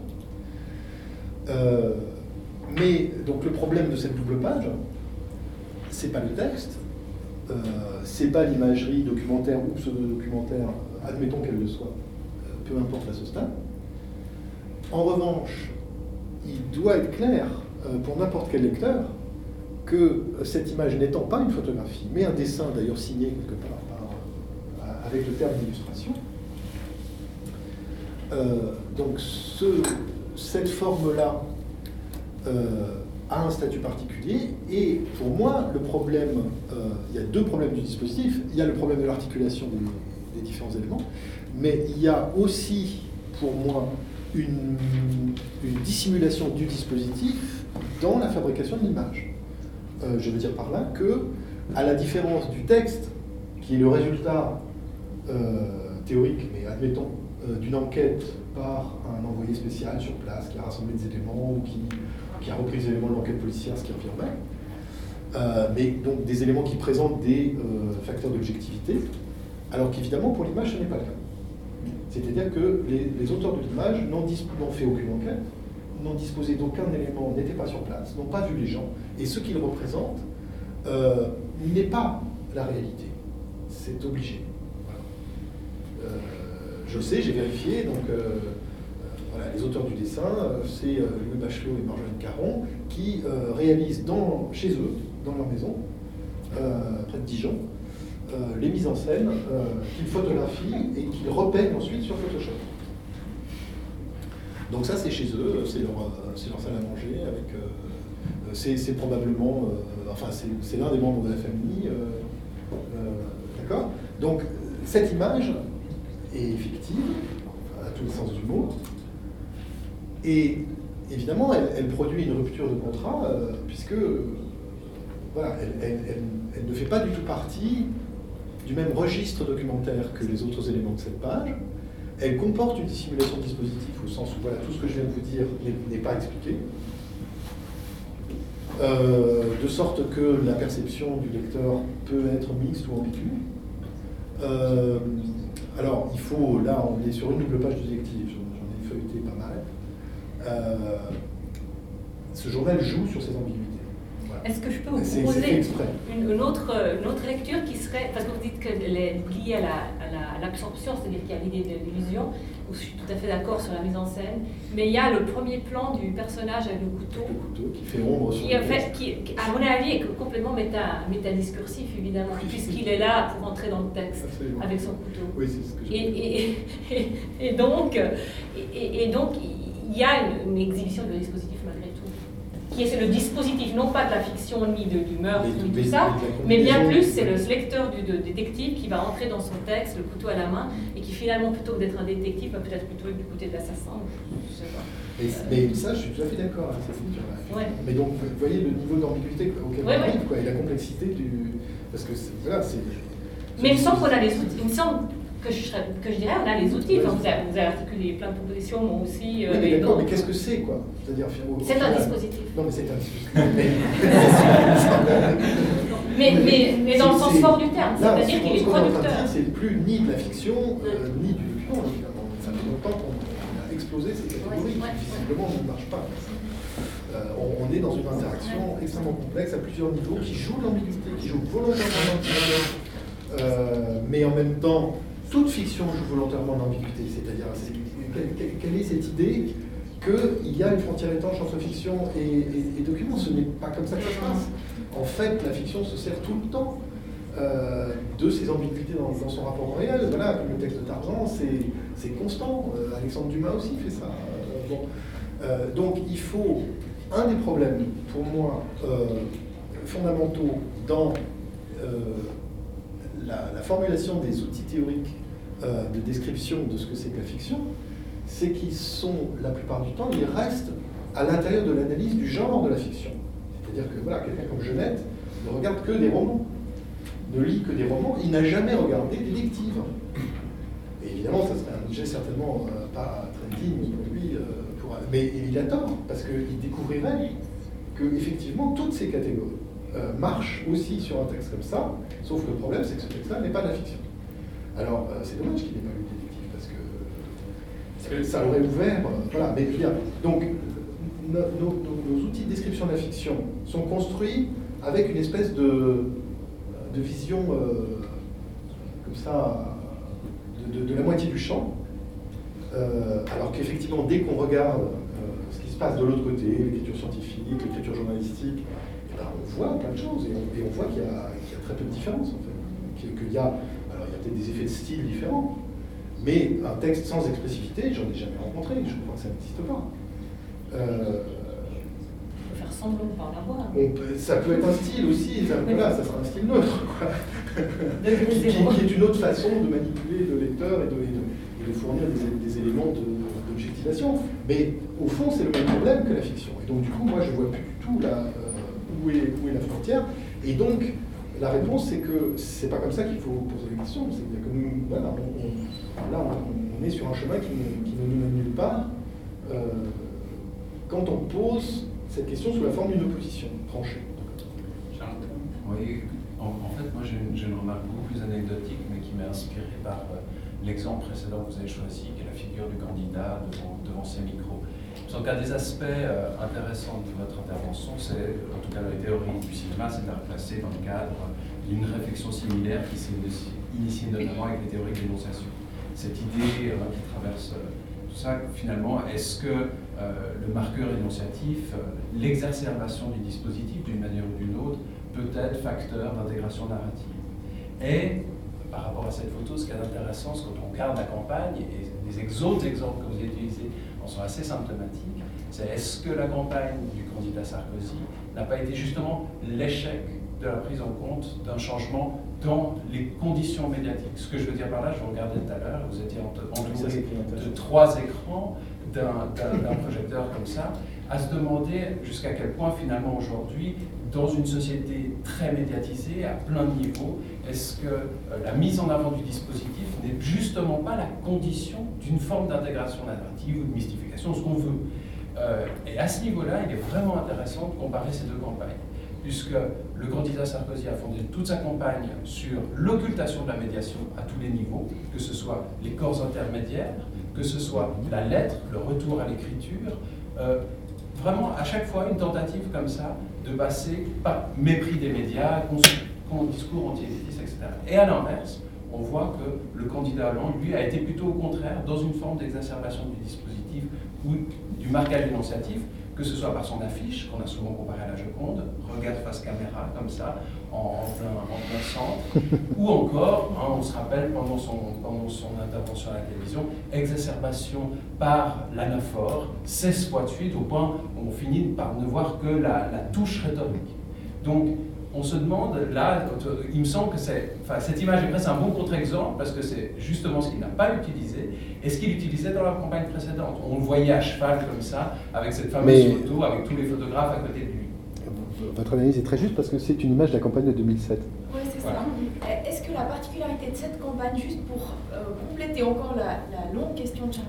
mais donc le problème de cette double page, c'est pas le texte, c'est pas l'imagerie documentaire ou pseudo-documentaire, admettons qu'elle le soit, euh, peu importe à ce stade. En revanche, il doit être clair euh, pour n'importe quel lecteur que cette image n'étant pas une photographie, mais un dessin d'ailleurs signé quelque part avec le terme d'illustration, donc cette forme-là a un statut particulier. Et pour moi, le problème, euh, il y a deux problèmes du dispositif. Il y a le problème de l'articulation des, différents éléments, mais il y a aussi, pour moi, une, dissimulation du dispositif dans la fabrication de l'image. Euh, je veux dire par là que, à la différence du texte, qui est le résultat euh, théorique, mais admettons, d'une enquête par un envoyé spécial sur place qui a rassemblé des éléments ou qui qui a repris les éléments de l'enquête policière, ce qui revient. Euh, mais donc des éléments qui présentent des euh, facteurs d'objectivité, alors qu'évidemment pour l'image ce n'est pas le cas. C'est-à-dire que les, auteurs de l'image n'ont fait aucune enquête, n'ont disposé d'aucun élément, n'étaient pas sur place, n'ont pas vu les gens, et ce qu'ils représentent euh, n'est pas la réalité. C'est obligé. je le sais, j'ai vérifié, donc les auteurs du dessin, euh, c'est euh, Louis Bachelot et Marjolaine Caron, qui euh, réalisent dans, chez eux, dans leur maison, près de Dijon, les mises en scène qu'ils photographient et qu'ils repeignent ensuite sur Photoshop. Donc ça, c'est chez eux, c'est leur, leur, salle à manger, avec, c'est probablement, enfin, c'est l'un des membres de la famille, d'accord? Donc, cette image est fictive, à tous les sens du mot, et évidemment, elle, produit une rupture de contrat, euh, puisque voilà, elle, ne fait pas du tout partie du même registre documentaire que les autres éléments de cette page. Elle comporte une dissimulation dispositif au sens où voilà, tout ce que je viens de vous dire n'est pas expliqué. Euh, de sorte que la perception du lecteur peut être mixte ou ambiguë. Euh, alors, il faut, là, on est sur une double page de détective, j'en ai feuilleté pas mal. Euh, ce journal joue sur ces ambiguïtés. Est-ce que je peux vous proposer une, autre, une, autre, lecture qui serait, parce que vous dites qu'elle est liée à l'absorption, c'est-à-dire qu'il y a l'idée de l'illusion, où je suis tout à fait d'accord sur la mise en scène, mais il y a le premier plan du personnage avec le couteau. Le couteau qui fait ombre sur qui, en fait, qui, à mon avis, est complètement méta, métadiscursif, évidemment, puisqu'il est là pour entrer dans le texte avec son couteau. Oui, c'est ce que j'ai et, et, et, donc, et, donc il y a une, exhibition de dispositif malgré tout. qui est le dispositif, non pas de la fiction ni de, du meurtre Mais- ni mais- tout ça, mais bien plus c'est le lecteur du de- détective qui va entrer dans son texte, le couteau à la main, et qui finalement, plutôt que d'être un détective, va peut-être plutôt être du côté de l'assassin. Je sais pas. Mais, mais ça, je suis tout à fait d'accord avec cette lecture-là. Ouais. Mais donc, vous voyez le niveau d'ambiguïté auquel Ouais, on ouais. arrive, quoi, et la complexité du. Parce que voilà, c'est. Mais il me semble qu'on a les outils. Il me semble que je, serais- que je dirais on a les outils. Enfin, vous, avez, vous avez articulé plein de propositions, moi aussi. euh, Oui, mais et d'accord, mais qu'est-ce que c'est, quoi? C'est-à-dire, C'est un dispositif. Non, mais c'est un dispositif. Mais, mais, mais dans le sens fort du terme, c'est-à-dire qu'il est producteur. C'est plus ni de la fiction, euh, ni du document, évidemment. Ça fait longtemps qu'on a explosé ces catégories Ouais, ouais, qui visiblement ne marchent pas. Euh, on, on est dans une interaction extrêmement complexe à plusieurs niveaux qui joue l'ambiguïté, qui joue volontairement euh, mais en même temps, toute fiction joue volontairement l'ambiguïté. C'est-à-dire, c'est- quelle, est cette idée qu'il y a une frontière étanche entre fiction et, et- et document Ce n'est pas comme ça que ça se passe. En fait, la fiction se sert tout le temps euh, de ces ambiguïtés dans, dans son rapport au réel. Voilà, comme le texte de Tarzan, c'est constant. Euh, Alexandre Dumas aussi fait ça. Euh, bon. Donc il faut, un des problèmes pour moi fondamentaux dans la, la formulation des outils théoriques euh, de description de ce que c'est que la fiction, c'est qu'ils sont, la plupart du temps, ils restent à l'intérieur de l'analyse du genre de la fiction. C'est-à-dire que voilà, quelqu'un comme Genette ne regarde que des romans, ne lit que des romans, il n'a jamais regardé détective. Et évidemment, ça serait un objet certainement euh, pas très digne pour lui, euh, mais il a tort, parce qu'il découvrirait que effectivement toutes ces catégories euh, marchent aussi sur un texte comme ça, sauf que le problème c'est que ce texte-là n'est pas de la fiction. Alors euh, c'est dommage qu'il n'ait pas lu détective, parce que ça aurait ouvert, euh, voilà, mais bien. Donc no- nos, nos- outils de description de la fiction sont construits avec une espèce de, vision comme ça de, la moitié du champ, alors qu'effectivement dès qu'on regarde ce qui se passe de l'autre côté, l'écriture scientifique, l'écriture journalistique, voit plein de choses et on, et on voit qu'il y, a qu'il y a très peu de différence en fait. Qu'il y a, alors il y a peut-être des effets de style différents, mais un texte sans expressivité, j'en ai jamais rencontré, je crois que ça n'existe pas. Euh, On peut faire semblant de pas en avoir. on peut- ça peut être un style aussi, ça, voilà, ça sera un style neutre, quoi. Qui, qui- qui est une autre façon de manipuler le lecteur et de, et de- et de fournir des, des éléments d'objectivation. Mais au fond, c'est le même problème que la fiction. Et donc, du coup, moi, je vois plus du tout la, euh, où, est, la frontière. Et donc, la réponse, c'est que c'est pas comme ça qu'il faut poser la question. C'est-à-dire que nous, voilà, on, là, on, est sur un chemin qui ne, nous mène nulle part. euh, quand on pose cette question sous la forme d'une opposition tranchée. Oui, en, fait, moi j'ai une, j'ai une remarque beaucoup plus anecdotique, mais qui m'est inspirée par euh, l'exemple précédent que vous avez choisi, qui est la figure du candidat devant, devant ses micros. Donc, un des aspects euh, intéressants de votre intervention, c'est, en tout cas dans les théories du cinéma, c'est de la replacer dans le cadre d'une réflexion similaire qui s'est initiée- notamment avec les théories de l'énonciation. Cette idée euh, qui traverse euh, tout ça, finalement, est-ce que euh, le marqueur énonciatif, euh, l'exacerbation du dispositif d'une manière ou d'une autre, peut être facteur d'intégration narrative? Et par rapport à cette photo, ce qui est intéressant, c'est quand on regarde la campagne, et les autres exemples que vous avez utilisés en sont assez symptomatiques, c'est est-ce que la campagne du candidat Sarkozy n'a pas été justement l'échec de la prise en compte d'un changement dans les conditions médiatiques? Ce que je veux dire par là, je vous regardais tout à l'heure, vous étiez entouré de trois écrans, d'un projecteur comme ça, à se demander jusqu'à quel point finalement aujourd'hui, dans une société très médiatisée, à plein de niveaux, est-ce que euh, la mise en avant du dispositif n'est justement pas la condition d'une forme d'intégration narrative ou de mystification, ce qu'on veut? Euh, Et à ce niveau-là, il est vraiment intéressant de comparer ces deux campagnes, puisque le candidat Sarkozy a fondé toute sa campagne sur l'occultation de la médiation à tous les niveaux, que ce soit les corps intermédiaires, que ce soit la lettre, le retour à l'écriture, euh, vraiment à chaque fois une tentative comme ça de passer par mépris des médias, discours anti-élitistes, etc. Et à l'inverse, on voit que le candidat Hollande, lui, a été plutôt au contraire dans une forme d'exacerbation du dispositif ou du marquage énonciatif, que ce soit par son affiche, qu'on a souvent comparé à la Joconde, regarde face caméra, comme ça, en, plein, centre, ou encore, hein, on se rappelle pendant son, pendant son intervention à la télévision, exacerbation par l'anaphore, 16 fois de suite, au point où on finit par ne voir que la, la touche rhétorique. Donc, on se demande, là, euh, il me semble que c'est, enfin, cette image est presque un bon contre-exemple parce que c'est justement ce qu'il n'a pas utilisé et ce qu'il utilisait dans la campagne précédente. On le voyait à cheval comme ça, avec cette fameuse photo, avec tous les photographes à côté de lui. Votre analyse est très juste parce que c'est une image de la campagne de 2007. Oui, ça. Est-ce que la particularité de cette campagne, juste pour euh, compléter encore la, longue question de Charles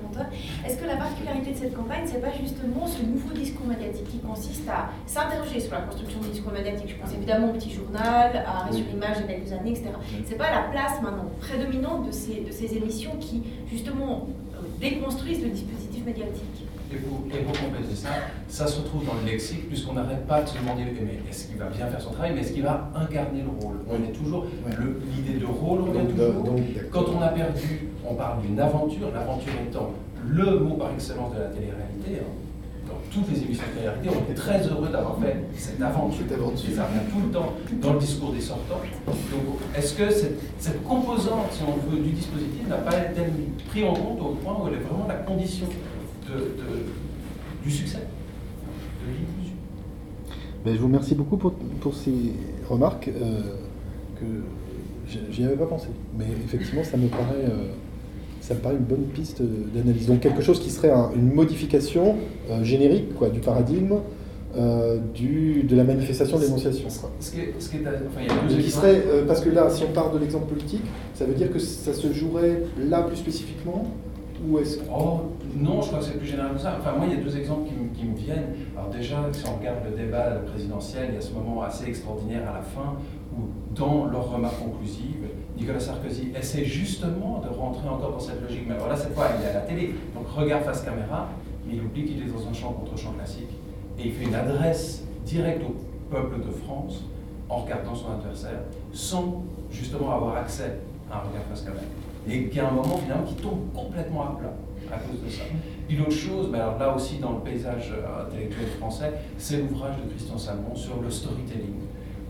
est-ce que la particularité de cette campagne, c'est pas justement ce nouveau discours médiatique qui consiste à s'interroger sur la construction du discours médiatique? Je pense évidemment au petit journal, à Arrêt sur l'image il y a quelques années, etc. C'est pas la place maintenant prédominante de ces, de ces émissions qui justement euh, déconstruisent le dispositif médiatique et pour, et ça, ça se retrouve dans le lexique, puisqu'on n'arrête pas de se demander mais est-ce qu'il va bien faire son travail, mais est-ce qu'il va incarner le rôle? On est toujours, l'idée de rôle, on est toujours. quand on a perdu, on parle d'une aventure, l'aventure étant le mot par excellence de la télé-réalité. Hein. Dans toutes les émissions de télé-réalité, on est très heureux d'avoir fait cette aventure. Cette aventure. ça revient tout le temps dans le discours des sortants. Donc, est-ce que cette, cette, composante, si on veut, du dispositif n'a pas été prise en compte au point où elle est vraiment la condition du succès, de. Ben, je vous remercie beaucoup pour, pour ces remarques euh, que j'y avais pas pensé. Mais effectivement, ça me paraît, euh, ça me paraît une bonne piste d'analyse. Donc quelque chose qui serait une modification euh, générique quoi, du paradigme. du, de la manifestation de l'énonciation. Ce qui est, ce qui est, enfin, qui serait, parce que là, si on part de l'exemple politique, ça veut dire que ça se jouerait là plus spécifiquement? Oh, non, je crois que c'est plus général que ça. Enfin, moi, il y a deux exemples qui, me viennent. Alors déjà, si on regarde le débat présidentiel, il y a ce moment assez extraordinaire à la fin où, dans leur remarque conclusive, Nicolas Sarkozy essaie justement de rentrer encore dans cette logique. Mais alors là, cette fois, il est à la télé, donc regarde face caméra, mais il oublie qu'il est dans un champ contre champ classique. Et il fait une adresse directe au peuple de France en regardant son adversaire, sans justement avoir accès à un regard face caméra et qu'il y a un moment finalement qui tombe complètement à plat à cause de ça. Puis l'autre chose, mais alors là aussi dans le paysage euh, intellectuel français, c'est l'ouvrage de Christian Salmon sur le storytelling,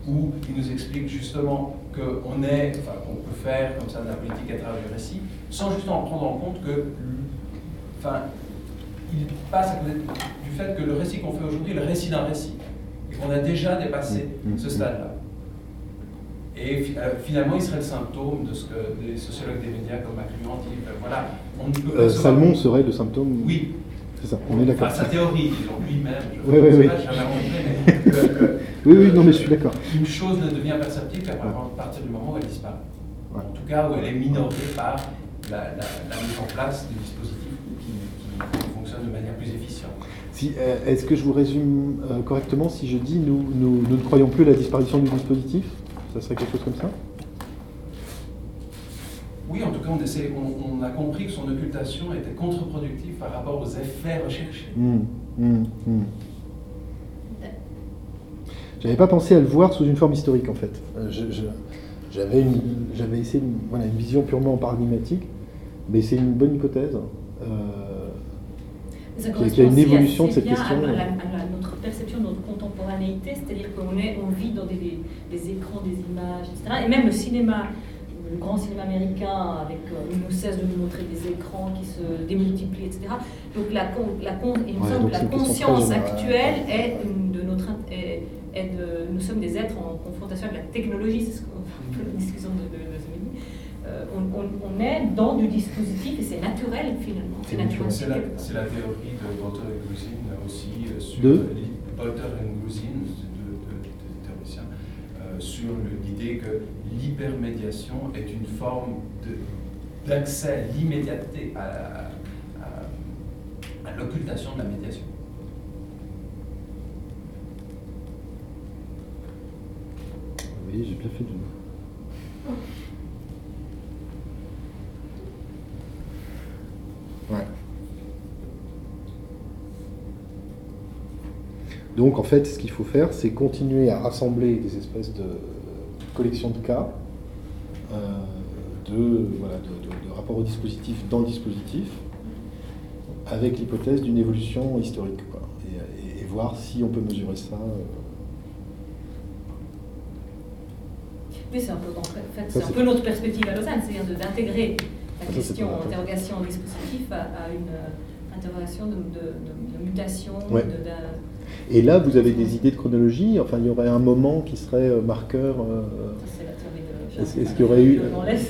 où il nous explique justement qu'on est, enfin qu'on peut faire comme ça de la politique à travers du récit, sans justement prendre en compte que, enfin, il passe à côté du fait que le récit qu'on fait aujourd'hui est le récit d'un récit, et qu'on a déjà dépassé mm, mm, ce stade-là. Et euh, finalement, il serait le symptôme de ce que des sociologues des médias comme McLuhan disent. Euh, voilà, on ne peut euh, Salmon serait le symptôme? Oui. C'est ça, on est d'accord. Enfin, sa théorie, disons, lui-même. Oui, oui, oui. oui, oui, non, mais je suis d'accord. Une chose ne devient perceptible qu'à partir du moment où elle disparaît. En tout cas, où elle est minorée par la, mise en place de dispositifs qui, qui, fonctionnent de manière plus efficiente. Si, Est-ce que je vous résume correctement si je dis nous, nous, nous ne croyons plus à la disparition du dispositif? Ça serait quelque chose comme ça Oui, en tout cas, on, on, a compris que son occultation était contre-productive par rapport aux effets recherchés. Mmh, mmh, mmh. J'avais pas pensé à le voir sous une forme historique, en fait. Euh, j'avais j'avais essayé une, voilà, une vision purement paradigmatique, mais c'est une bonne hypothèse. Euh, il y a une évolution de cette question. À, à, notre perception de notre contemporanéité, c'est-à-dire qu'on on vit dans des, des, écrans, des images, etc. Et même le cinéma, le grand cinéma américain, avec, euh, ne cesse de nous montrer des écrans qui se démultiplient, etc. Donc la, la, la conscience actuelle est de notre... Est, de, nous sommes des êtres en confrontation avec la technologie, c'est ce qu'on discussion de, de, euh, on, est dans du dispositif et c'est naturel finalement. C'est la, la, théorie de Walter et Guzin aussi euh, sur de Walter et Guzin, de, théoriciens, euh, sur l'idée que l'hypermédiation est une forme d'accès à l'immédiateté, à, à l'occultation de la médiation. Oui, j'ai bien fait de Donc en fait, ce qu'il faut faire, c'est continuer à rassembler des espèces de collections de cas, euh, de, rapports au dispositif dans le dispositif, avec l'hypothèse d'une évolution historique. Et, voir si on peut mesurer ça. Oui, c'est un peu, en fait, c'est un peu notre perspective à Lausanne, c'est-à-dire d'intégrer la ça, question interrogation dispositif à, à une euh, interrogation de, de- de- de mutation, Ouais. de- Et là, vous avez des idées de chronologie Enfin, il y aurait un moment qui serait euh, marqueur euh, ça, c'est la théorie de Est-ce qu'il y aurait eu.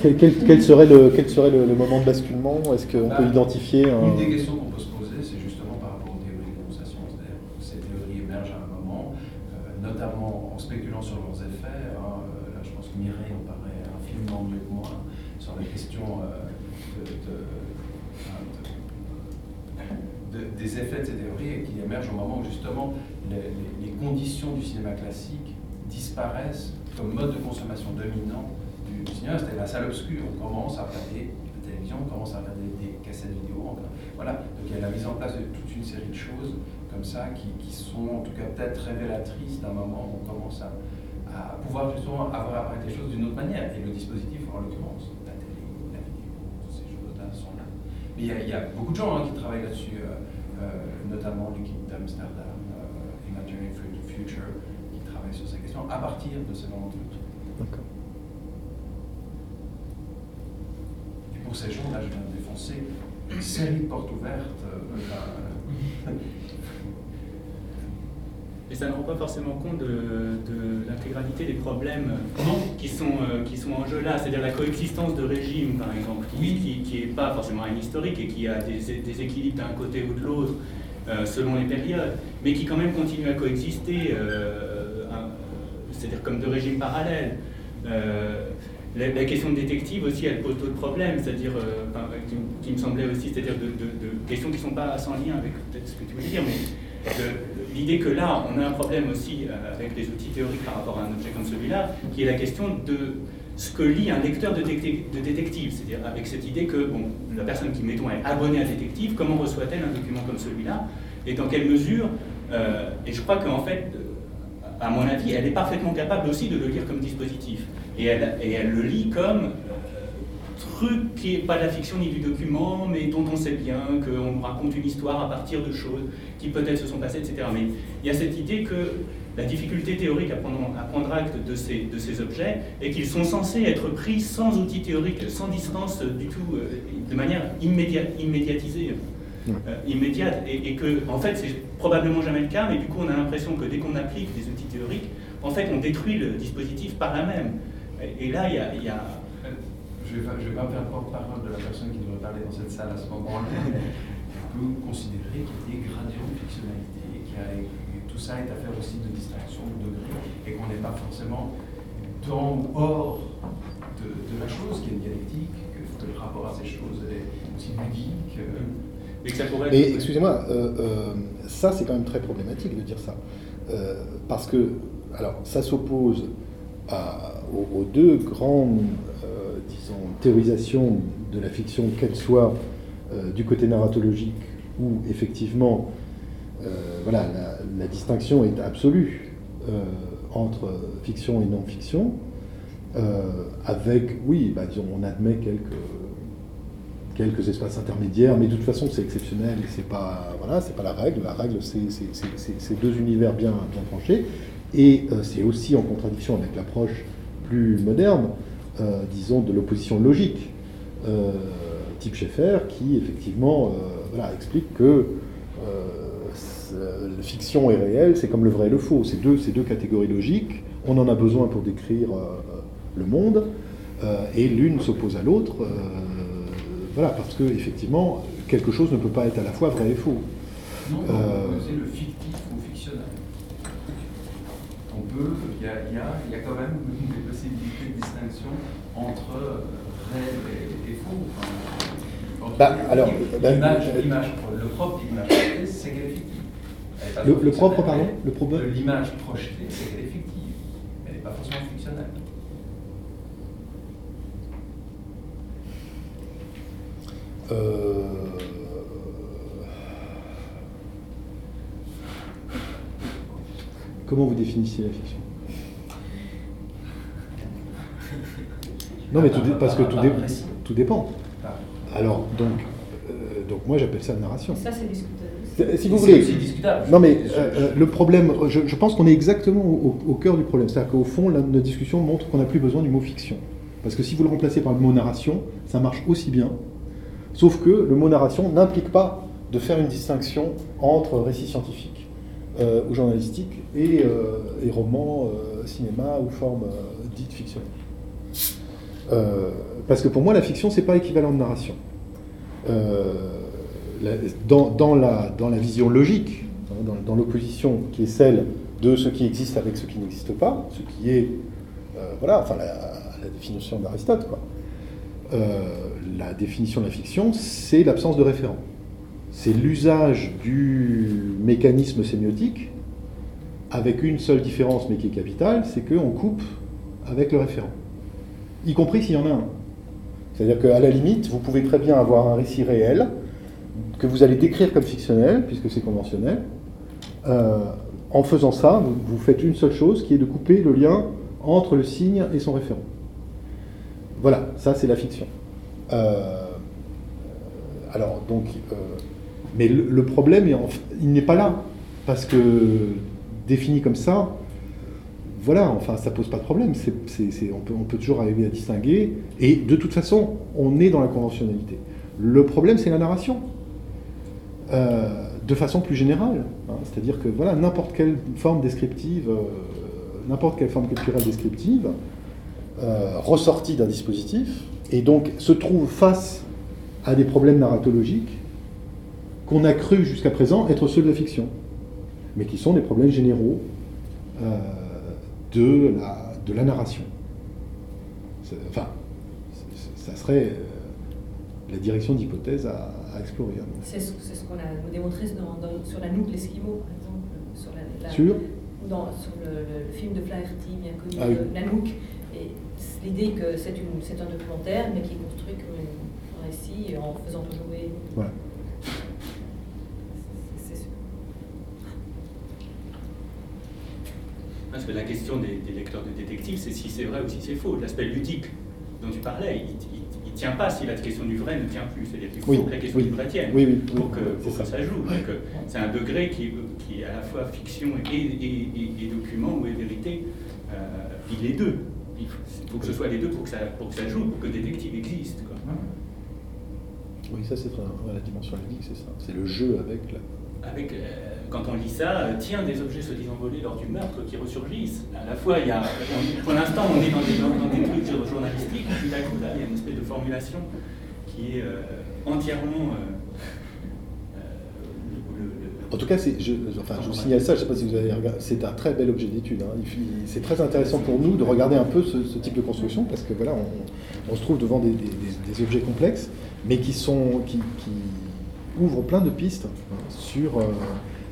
Quel, quel- quel serait, le, quel serait le, le moment de basculement? Est-ce qu'on Bah, peut identifier un. Une des questions qu'on peut se poser, c'est justement par rapport aux théories de compensation. C'est-à-dire que ces théories émergent à un moment, euh, notamment en spéculant sur leurs effets. hein. Euh, là, je pense que Mireille en parlait infiniment mieux que moi sur la question euh, de, de- enfin, de- de- des effets de ces théories et qui émergent au moment où justement les, les- les conditions du cinéma classique disparaissent comme mode de consommation dominant du, cinéma. C'était la salle obscure. On commence à regarder la télévision, on commence à regarder des cassettes vidéo. Voilà. Donc il y a la mise en place de toute une série de choses comme ça qui, sont en tout cas peut-être révélatrices d'un moment où on commence à, à pouvoir justement avoir apparaître les choses d'une autre manière. Et le dispositif, en l'occurrence, la télé, la vidéo, ces choses-là sont là. Mais il y a, beaucoup de gens hein, qui travaillent là-dessus, euh, euh, notamment l'équipe d'Amsterdam, euh, the Future, sur ces questions à partir de ce moment de trucs. D'accord. Et pour ces gens-là, je viens de défoncer une série de portes ouvertes. euh, Et ça ne rend pas forcément compte de, de l'intégralité des problèmes qui sont, euh, qui sont en jeu là, c'est-à-dire la coexistence de régimes, par exemple, qui n'est pas forcément un historique et qui a des, des équilibres d'un côté ou de l'autre euh, selon les périodes, mais qui quand même continue à coexister, euh, c'est-à-dire comme deux régimes parallèles. Euh, la, question de détective aussi, elle pose d'autres problèmes, c'est-à-dire, euh, qui, me semblait aussi, c'est-à-dire de, questions qui ne sont pas sans lien avec peut-être ce que tu voulais dire, mais l'idée que là, on a un problème aussi euh, avec des outils théoriques par rapport à un objet comme celui-là, qui est la question de ce que lit un lecteur de, détec- de détective, c'est-à-dire avec cette idée que bon, la personne qui, mettons, est abonnée à détective, comment reçoit-elle un document comme celui-là, et dans quelle mesure, et je crois qu'en fait, à mon avis, elle est parfaitement capable aussi de le lire comme dispositif, et elle, et elle le lit comme euh, truc qui n'est pas de la fiction ni du document, mais dont on sait bien qu'on raconte une histoire à partir de choses qui peut-être se sont passées, etc. Mais il y a cette idée que la difficulté théorique à prendre, à prendre acte de ces, de ces objets est qu'ils sont censés être pris sans outils théoriques, sans distance du tout, euh, de manière immédiatisée. Euh, immédiate et, que en fait c'est probablement jamais le cas mais du coup on a l'impression que dès qu'on applique des outils théoriques en fait on détruit le dispositif par là même et, là il y a, Je ne vais, pas- faire porte-parole de la personne qui devrait parler dans cette salle à ce moment-là, peut considérer qu'il y a des gradients de fictionnalité, que tout ça est affaire aussi de distinction, de degré, et qu'on n'est pas forcément dans ou hors de, la chose, a une dialectique, que, que le rapport à ces choses est aussi ludique. euh, et être- excusez-moi, euh, euh, ça c'est quand même très problématique de dire ça. Euh, parce que, alors, ça s'oppose aux, aux deux grandes, disons, théorisations de la fiction, qu'elles soient euh, du côté narratologique où effectivement, voilà, la, la distinction est absolue entre fiction et non-fiction, avec, oui, bah, disons, on admet quelques quelques espaces intermédiaires, mais de toute façon c'est exceptionnel et c'est pas voilà, c'est pas la règle. La règle c'est c'est deux univers bien bien tranchés et euh, c'est aussi en contradiction avec l'approche plus moderne, euh, disons de l'opposition logique, euh, type Schaeffer, qui effectivement voilà explique que fiction et réel, c'est comme le vrai et le faux. C'est deux, deux catégories logiques. On en a besoin pour décrire le monde, et l'une s'oppose à l'autre. Voilà, parce que effectivement, quelque chose ne peut pas être à la fois vrai et faux. Non, on peut poser le fictif ou fictionnel. On peut, il y a, il y y a quand même des possibilités de distinction entre réel et, et faux. Enfin, Bah, alors, bah, euh, le propre de l'image projetée, c'est qu'elle est fictive. Est Le- propre, pardon, le propre- l'image projetée, c'est qu'elle est fictive. Elle n'est pas forcément fictionnelle. Euh, Comment vous définissiez la fiction? Non, mais tout dé- parce que tout, dé- tout dépend. Alors, donc, euh, donc moi j'appelle ça narration. Ça, c'est discutable aussi. Si vous C'est voulez. aussi discutable. Non, mais euh, euh, le problème, je, je pense qu'on est exactement au, au cœur du problème. C'est-à-dire qu'au fond, la, notre discussion montre qu'on n'a plus besoin du mot fiction. Parce que si vous le remplacez par le mot narration, ça marche aussi bien. Sauf que le mot narration n'implique pas de faire une distinction entre récit scientifique euh, ou journalistique et, euh, et roman, euh, cinéma ou forme euh, dite fictionnelle. Parce que pour moi, la fiction, c'est pas équivalent de narration. Dans, la, dans la vision logique, hein, dans, l'opposition qui est celle de ce qui existe avec ce qui n'existe pas, ce qui est, voilà, enfin la, la définition d'Aristote, quoi. La définition de la fiction, c'est l'absence de référent. C'est l'usage du mécanisme sémiotique avec une seule différence, mais qui est capitale, c'est qu'on coupe avec le référent, y compris s'il y en a un. C'est-à-dire qu'à la limite, vous pouvez très bien avoir un récit réel que vous allez décrire comme fictionnel, puisque c'est conventionnel. Euh, en faisant ça, vous faites une seule chose, qui est de couper le lien entre le signe et son référent. Voilà, ça c'est la fiction. Euh, alors, donc, euh, mais le, problème, il n'est pas là, parce que défini comme ça, voilà, enfin, ça pose pas de problème. On, peut, toujours arriver à distinguer. Et de toute façon, on est dans la conventionnalité. Le problème, c'est la narration. Euh, de façon plus générale. hein. C'est-à-dire que voilà, n'importe quelle forme descriptive, n'importe quelle forme culturelle descriptive, ressortie d'un dispositif, et donc se trouve face à des problèmes narratologiques qu'on a cru jusqu'à présent être ceux de la fiction, mais qui sont des problèmes généraux euh, de, la, de la narration. Enfin, ça serait euh, la direction d'hypothèse à, à explorer. avis. C'est ce, qu'on a démontré dans- dans- sur la Nook l'Esquimau, par exemple. Sur, la, la- Sur dans- sur le, le- le film de Flaherty, bien connu, Ah oui. euh, Nanook. L'idée que c'est une- c'est un documentaire, mais qui est construit comme un récit en faisant jouer. Voilà. C'est- c'est- Parce que la question des, des lecteurs de détectives, c'est si c'est vrai ou si c'est faux. L'aspect ludique dont tu parlais, il, il, tient pas si la question du vrai ne tient plus. C'est-à-dire qu'il faut Oui, que la question oui. du vrai tienne Oui, oui, pour oui, que, ça. joue. Donc, euh, c'est un degré qui, qui est à la fois fiction et, et, et- et document ou est vérité. Euh, il est deux. Il faut, faut que ce soit les deux pour que ça, pour que ça joue, pour que le détective existe. quoi. Oui, ça c'est la dimension ludique, c'est ça. C'est le jeu avec la. Avec, euh, quand on lit ça, euh, tiens, des objets se disant volés lors du meurtre qui ressurgissent. À la fois, il y a, on- pour l'instant, on est dans des, dans des trucs jour- journalistiques, et puis d'un coup, là, il y a une espèce de formulation qui est euh, entièrement. euh, En tout cas, je, enfin, je vous signale ça, je ne sais pas si vous avez regardé, c'est un très bel objet d'étude. hein. C'est très intéressant pour nous de regarder un peu ce, ce type de construction parce que voilà, on, on se trouve devant des, des- des- des objets complexes, mais qui sont qui, qui ouvrent plein de pistes hein, sur euh,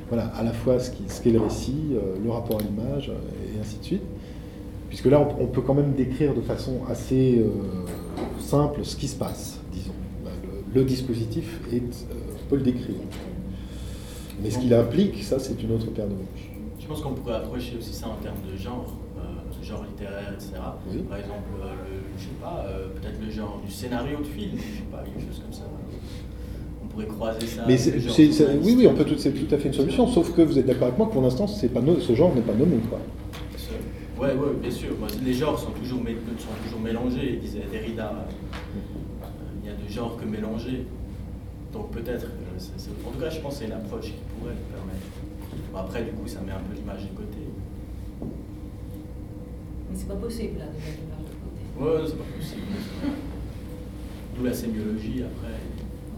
voilà, à la fois ce, qu'est le récit, euh, le rapport à l'image euh, et ainsi de suite. Puisque là, on, on peut quand même décrire de façon assez euh, simple ce qui se passe, disons. Le, le dispositif, est, euh, on peut le décrire. Mais ce qu'il implique, ça, c'est une autre paire de manches. Je pense qu'on pourrait approcher aussi ça en termes de genre, euh, genre littéraire, etc. Oui. Par exemple, euh, le, je sais pas, euh, peut-être le genre du scénario de film, je sais pas, quelque chose comme ça. On pourrait croiser ça. Mais c'est, c'est- oui, oui, on peut tout, c'est tout à fait une solution, sauf que vous êtes d'accord avec moi que pour l'instant, c'est pas no- ce genre n'est pas nommé. Quoi. Ouais, bien sûr. Les genres sont toujours, mé- sont toujours mélangés, disait Derrida. Euh, Il y a de genres que mélangés. Donc peut-être, euh, c'est- en tout cas, je pense que c'est une approche qui pourrait le permettre. Bon, après, du coup, ça met un peu l'image de côté. Mais c'est pas possible, là, de mettre l'image de côté. Ouais, c'est pas possible. D'où la sémiologie, après,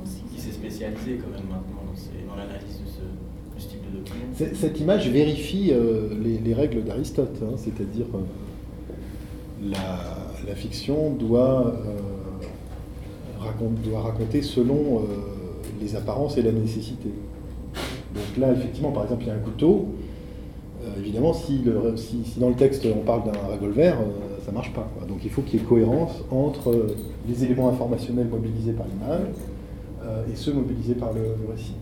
Aussi. qui s'est spécialisée quand même maintenant dans, ces- dans l'analyse de ce, ce type de document. C'est- Cette image vérifie euh, les, les règles d'Aristote, hein, c'est-à-dire euh, la, la fiction doit, euh, racon- doit raconter selon euh, les apparences et la nécessité. Donc là, effectivement, par exemple, il y a un couteau. euh, évidemment, si, dans le texte on parle d'un revolver, euh, ça marche pas. Donc il faut qu'il y ait cohérence entre euh, les éléments informationnels mobilisés par l'image et ceux mobilisés par le- récit.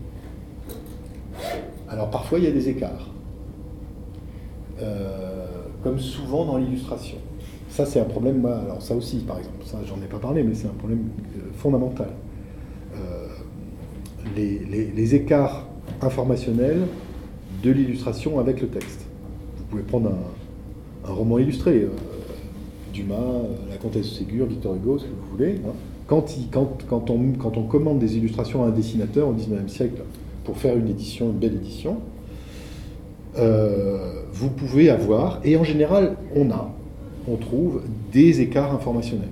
Alors parfois il y a des écarts, comme souvent dans l'illustration. Ça c'est un problème, moi, alors ça aussi par exemple, ça j'en ai pas parlé, mais c'est un problème fondamental. Les écarts informationnel de l'illustration avec le texte. Vous pouvez prendre un, un roman illustré, euh, Dumas, euh, La Comtesse de Ségur, Victor Hugo, ce que vous voulez. hein. Quand, quand, quand on, commande des illustrations à un dessinateur au XIXe siècle pour faire une édition, une belle édition, euh, vous pouvez avoir, et en général on a, on trouve des écarts informationnels.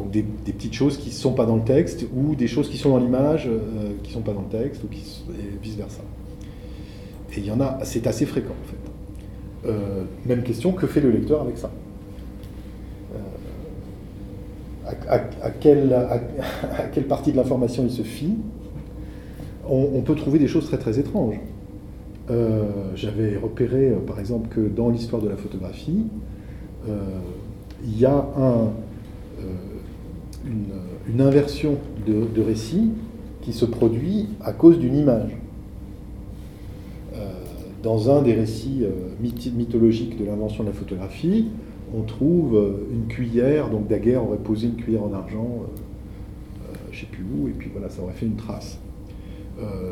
Donc des, petites choses qui ne sont pas dans le texte, ou des choses qui sont dans l'image, euh, qui ne sont pas dans le texte, ou et vice-versa. Et il y en a, c'est assez fréquent en fait. Euh, même question, que fait le lecteur avec ça? Euh, à, quelle, partie de l'information il se fie? On, peut trouver des choses très très étranges. J'avais repéré par exemple que dans l'histoire de la photographie, il y a un, une, inversion de, récit qui se produit à cause d'une image. Euh, dans un des récits euh, mythologiques de l'invention de la photographie, on trouve euh, une cuillère, donc Daguerre aurait posé une cuillère en argent, je ne sais plus où, et puis voilà, ça aurait fait une trace.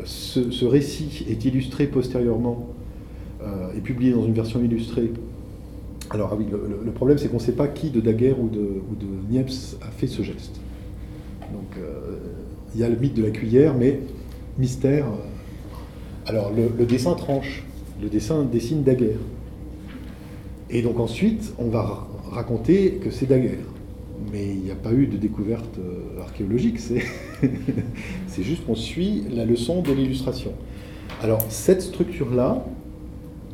Ce, ce récit est illustré postérieurement et publié dans une version illustrée. Alors ah oui, le, problème c'est qu'on ne sait pas qui de Daguerre ou de, Niepce a fait ce geste. Donc euh, il y a le mythe de la cuillère, mais mystère. euh, Alors le, dessin tranche, le dessin dessine Daguerre. Et donc ensuite on va ra- raconter que c'est Daguerre. Mais il n'y a pas eu de découverte euh, archéologique, c'est juste qu'on suit la leçon de l'illustration. Alors cette structure-là,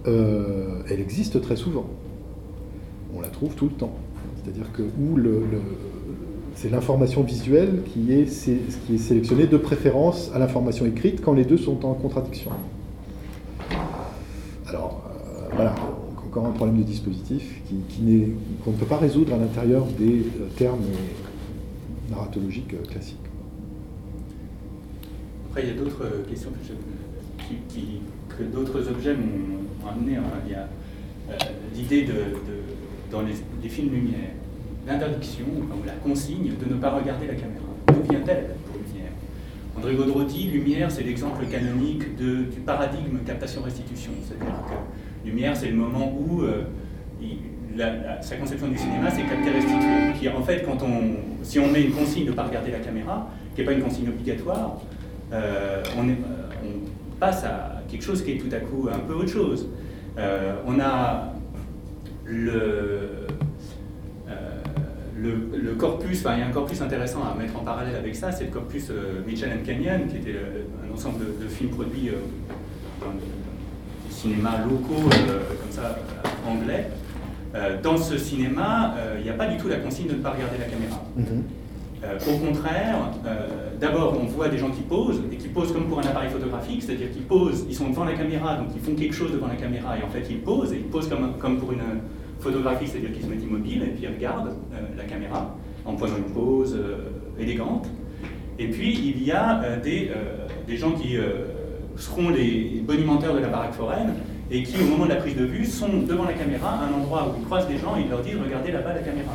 elle existe très souvent. On la trouve tout le temps. C'est-à-dire que c'est l'information visuelle qui est, sélectionnée de préférence à l'information écrite quand les deux sont en contradiction. Alors euh, voilà, encore un problème de dispositif qu'on ne peut pas résoudre à l'intérieur des euh, termes euh, narratologiques classiques. Après, il y a d'autres questions que, d'autres objets m'ont amené. hein. Il y a l'idée de- dans les, films lumière, l'interdiction ou la consigne de ne pas regarder la caméra. D'où vient-elle pour Lumière? André Gaudretti, Lumière, c'est l'exemple canonique du paradigme captation-restitution. C'est-à-dire que Lumière, c'est le moment où euh, sa conception du cinéma, c'est capter restituer. Puis en fait, quand on, si on met une consigne de ne pas regarder la caméra, qui n'est pas une consigne obligatoire, euh, euh, on passe à quelque chose qui est tout à coup un peu autre chose. On a le, euh, le, le corpus, enfin il y a un corpus intéressant à mettre en parallèle avec ça, c'est le corpus euh, Mitchell and Canyon, qui était euh, un ensemble de, films produits dans des cinémas locaux, comme ça, anglais. Dans ce cinéma, il n'y a pas du tout la consigne de ne pas regarder la caméra. Euh, au contraire, euh, d'abord, on voit des gens qui posent, et qui posent comme pour un appareil photographique, c'est-à-dire qu'ils posent, ils sont devant la caméra, donc ils font quelque chose devant la caméra, et en fait ils posent, et ils posent comme, pour une photographie, c'est-à-dire qu'ils se mettent immobiles, et puis ils regardent euh, la caméra, en prenant une pose élégante. Et puis il y a des, des gens qui seront les bonimenteurs de la baraque foraine, et qui, au moment de la prise de vue, sont devant la caméra, à un endroit où ils croisent des gens, et ils leur disent, regardez là-bas la caméra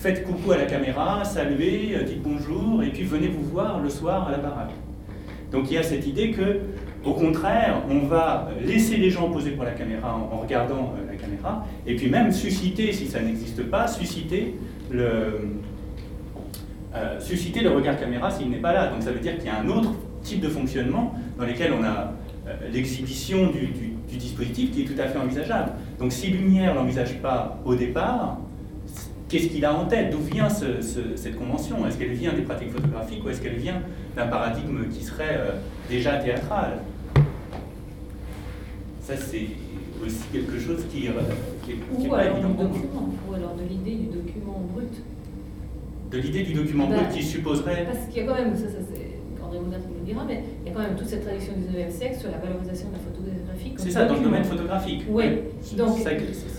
faites coucou à la caméra, saluez, euh, dites bonjour, et puis venez vous voir le soir à la baraque. Donc il y a cette idée que, au contraire, on va laisser les gens poser pour la caméra en, regardant euh, la caméra, et puis même susciter, si ça n'existe pas, susciter le, euh, susciter le regard caméra s'il n'est pas là. Donc ça veut dire qu'il y a un autre type de fonctionnement dans lequel on a l'exhibition du, du- dispositif qui est tout à fait envisageable. Donc si Lumière l'envisage pas au départ, qu'est-ce qu'il a en tête D'où vient ce- ce- cette convention Est-ce qu'elle vient des pratiques photographiques ou est-ce qu'elle vient d'un paradigme qui serait euh, déjà théâtral Ça, c'est aussi quelque chose qui n'est qui est- qui est Ou pas alors évident document, ou alors de l'idée du document brut. De l'idée du document Bah, brut qui supposerait... Parce qu'il y a quand même, ça, ça c'est André Moudin qui nous le dira, mais il y a quand même toute cette tradition du 19e siècle sur la valorisation de la photographie. C'est ça, dans le domaine photographique. Oui, C'est donc,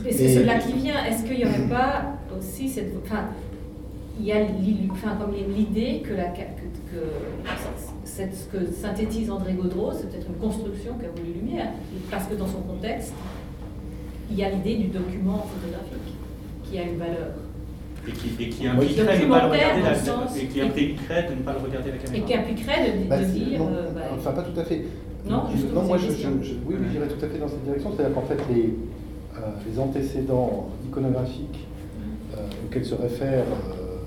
Et c'est cela qui vient. Est-ce qu'il n'y aurait pas aussi cette. Enfin, il y a l'idée que, la, que, que cette- ce que synthétise André Gaudreau, c'est peut-être une construction qu'a voulu Lumière, parce que dans son contexte, il y a l'idée du document photographique qui a une valeur. Et qui, et qui impliquerait de ne pas le regarder la, sens- et qui impliquerait de ne pas le regarder la caméra. Et qui impliquerait de, Bah, de c'est- dire. non, euh, bah, enfin, pas tout à fait. Non, moi, je, je- je- oui, oui, j'irais tout à fait dans cette direction. C'est-à-dire qu'en fait, les, euh, les antécédents iconographiques euh, auxquels se réfèrent, euh,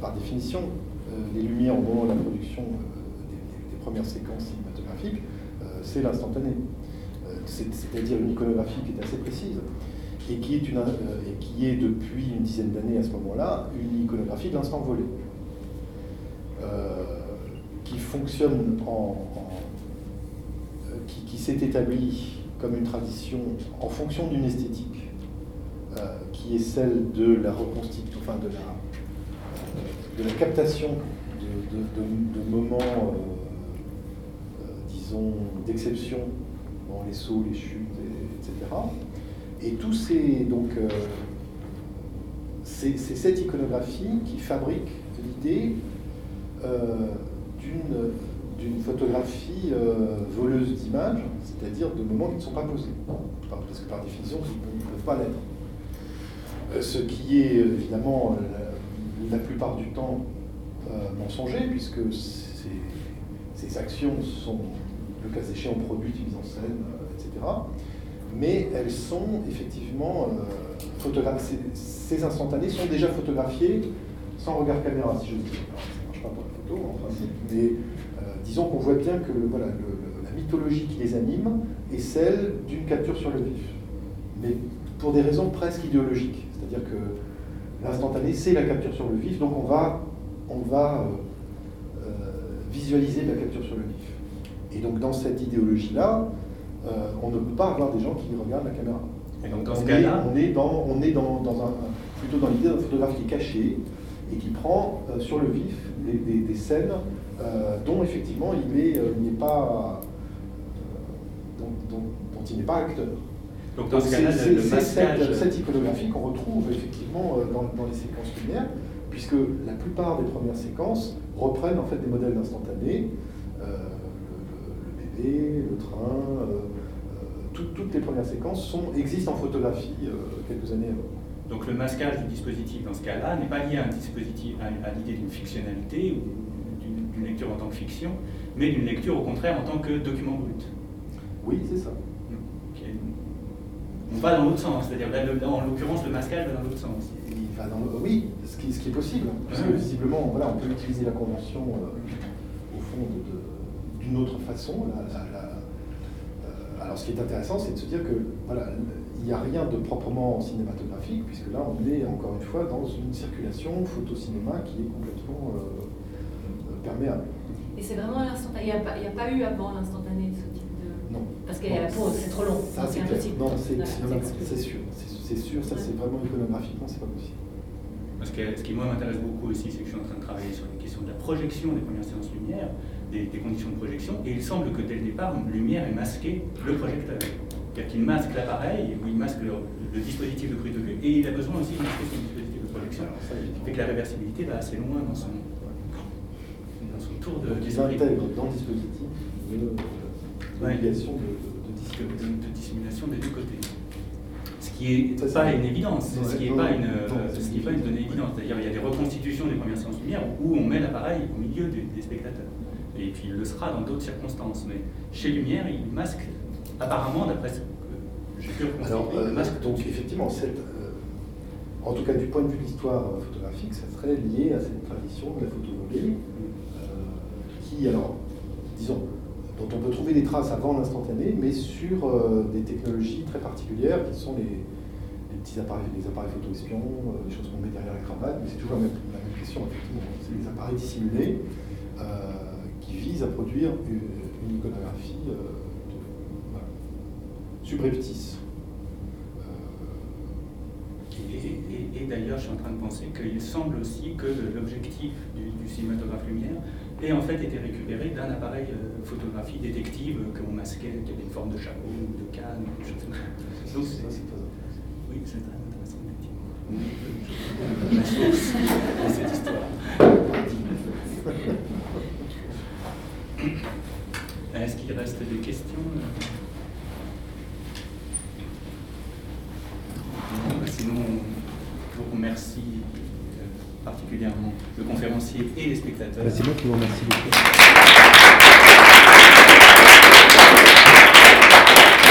par définition, les lumières au moment de la production des, des- des premières séquences cinématographiques, c'est l'instantané. C'est- C'est-à-dire une iconographie qui est assez précise et qui est, une, et qui est depuis une dizaine d'années à ce moment-là une iconographie de l'instant volé. Euh, qui fonctionne en, qui, s'est établie comme une tradition en fonction d'une esthétique euh, qui est celle de la reconstitution, enfin de la, euh, de la captation de, de- moments, euh, disons, d'exception, bon, les sauts, les chutes, et- etc. Et tous ces, donc, c'est cette iconographie qui fabrique l'idée d'une d'une photographie euh, voleuse d'images, c'est-à-dire de moments qui ne sont pas posés, Par- parce que par définition, ils ne peuvent pas l'être. Euh, ce qui est euh, évidemment la, plupart du temps mensonger, puisque ces, actions sont, le cas échéant, produites, mises en scène, etc. Mais elles sont effectivement euh, photogra- Ces, ces instantanés sont déjà photographiés sans regard caméra, si je dis. Ça marche pas pour la photo, en principe, mais disons qu'on voit bien que voilà, le- la mythologie qui les anime est celle d'une capture sur le vif. Mais pour des raisons presque idéologiques. C'est-à-dire que l'instantané, c'est la capture sur le vif, donc on va, on va euh, euh, visualiser la capture sur le vif. Et donc dans cette idéologie-là, euh, on ne peut pas avoir des gens qui regardent la caméra. Et donc, dans ce on, cas-là- est, on est dans, on est dans, dans un, plutôt dans l'idée d'un photographe qui est caché et qui prend euh, sur le vif des, des- des scènes dont effectivement il euh, il n'est pas, euh, dont, dont- dont il n'est pas acteur. Donc dans ce c'est- cas-là, c'est- cette, cette iconographie qu'on retrouve effectivement euh, dans, dans les séquences lumière, puisque la plupart des premières séquences reprennent en fait des modèles d'instantané, euh, le, bébé, le train, euh, euh, tout- toutes les premières séquences sont, existent en photographie euh, quelques années avant. Donc le masquage du dispositif dans ce cas-là n'est pas lié à un dispositif, à, à l'idée d'une fictionnalité ou d'une- lecture en tant que fiction, mais d'une lecture au contraire en tant que document brut. Oui, c'est ça. Ok. On va dans l'autre sens, c'est-à-dire en l'occurrence le masquage va dans l'autre sens. Il va dans le- oui, ce qui, ce qui est possible, parce que visiblement, voilà, on peut utiliser la convention euh, au fond d'une autre façon. La- la- la- euh, alors, ce qui est intéressant, c'est de se dire que voilà, il n'y a rien de proprement cinématographique, puisque là, on est encore une fois dans une circulation photo-cinéma qui est complètement Et c'est vraiment l'instantané. Il n'y a, pas- a eu avant l'instantané ce type de. Non. Parce qu'il y a la pause, c'est trop long. Ça, c'est clair. impossible. Non, c'est sûr. C'est sûr, ça, c'est vraiment iconographiquement, c'est pas possible. Parce que ce qui moi m'intéresse beaucoup aussi, c'est que je suis en train de travailler sur les questions de la projection des premières séances lumière, des, des conditions de projection, et il semble que dès le départ, une lumière ait masqué le projecteur. C'est-à-dire qu'il masque l'appareil, ou il masque le, le dispositif de prise de vue, et il a besoin aussi de masquer son dispositif de projection. Alors, ça, Ce qui évidemment. fait que la réversibilité va assez loin dans son tour de Donc, ils intègrent dans le dispositif l'obligation de, de, de de, de- dissimulation des deux côtés. Ce qui est Ça, c'est pas une évidence, Ouais, ce qui n'est pas une, euh, ce qui est pas une donnée évidente. C'est-à-dire il y a des reconstitutions des premières séances lumière où on met l'appareil au milieu des, des spectateurs. Et puis il le sera dans d'autres circonstances. Mais chez Lumière, il masque apparemment, d'après ce que j'ai pu reconstituer, Alors, euh, il masque donc effectivement, cette, euh, en tout cas du point de vue de l'histoire euh, photographique, ça serait lié à cette tradition de la photo volée, euh, alors, disons, dont on peut trouver des traces avant l'instantané, mais sur euh, des technologies très particulières qui sont les, petits appareils, les appareils photo espions, euh, les choses qu'on met derrière la cravate, mais c'est toujours la même, question, effectivement. C'est des appareils dissimulés euh, qui visent à produire une, iconographie subreptice. Et, d'ailleurs, je suis en train de penser qu'il semble aussi que l'objectif du, du cinématographe lumière ait en fait été récupéré d'un appareil euh, photographie détective euh, que l'on masquait, qui avait une forme de chapeau ou de canne, ou des choses comme ça. Donc, c'est- c'est très intéressant. oui, c'est très intéressant, effectivement. La source de cette histoire. Est-ce qu'il reste des questions bah Sinon, je vous remercie particulièrement le conférencier et les spectateurs. C'est moi qui vous remercie beaucoup.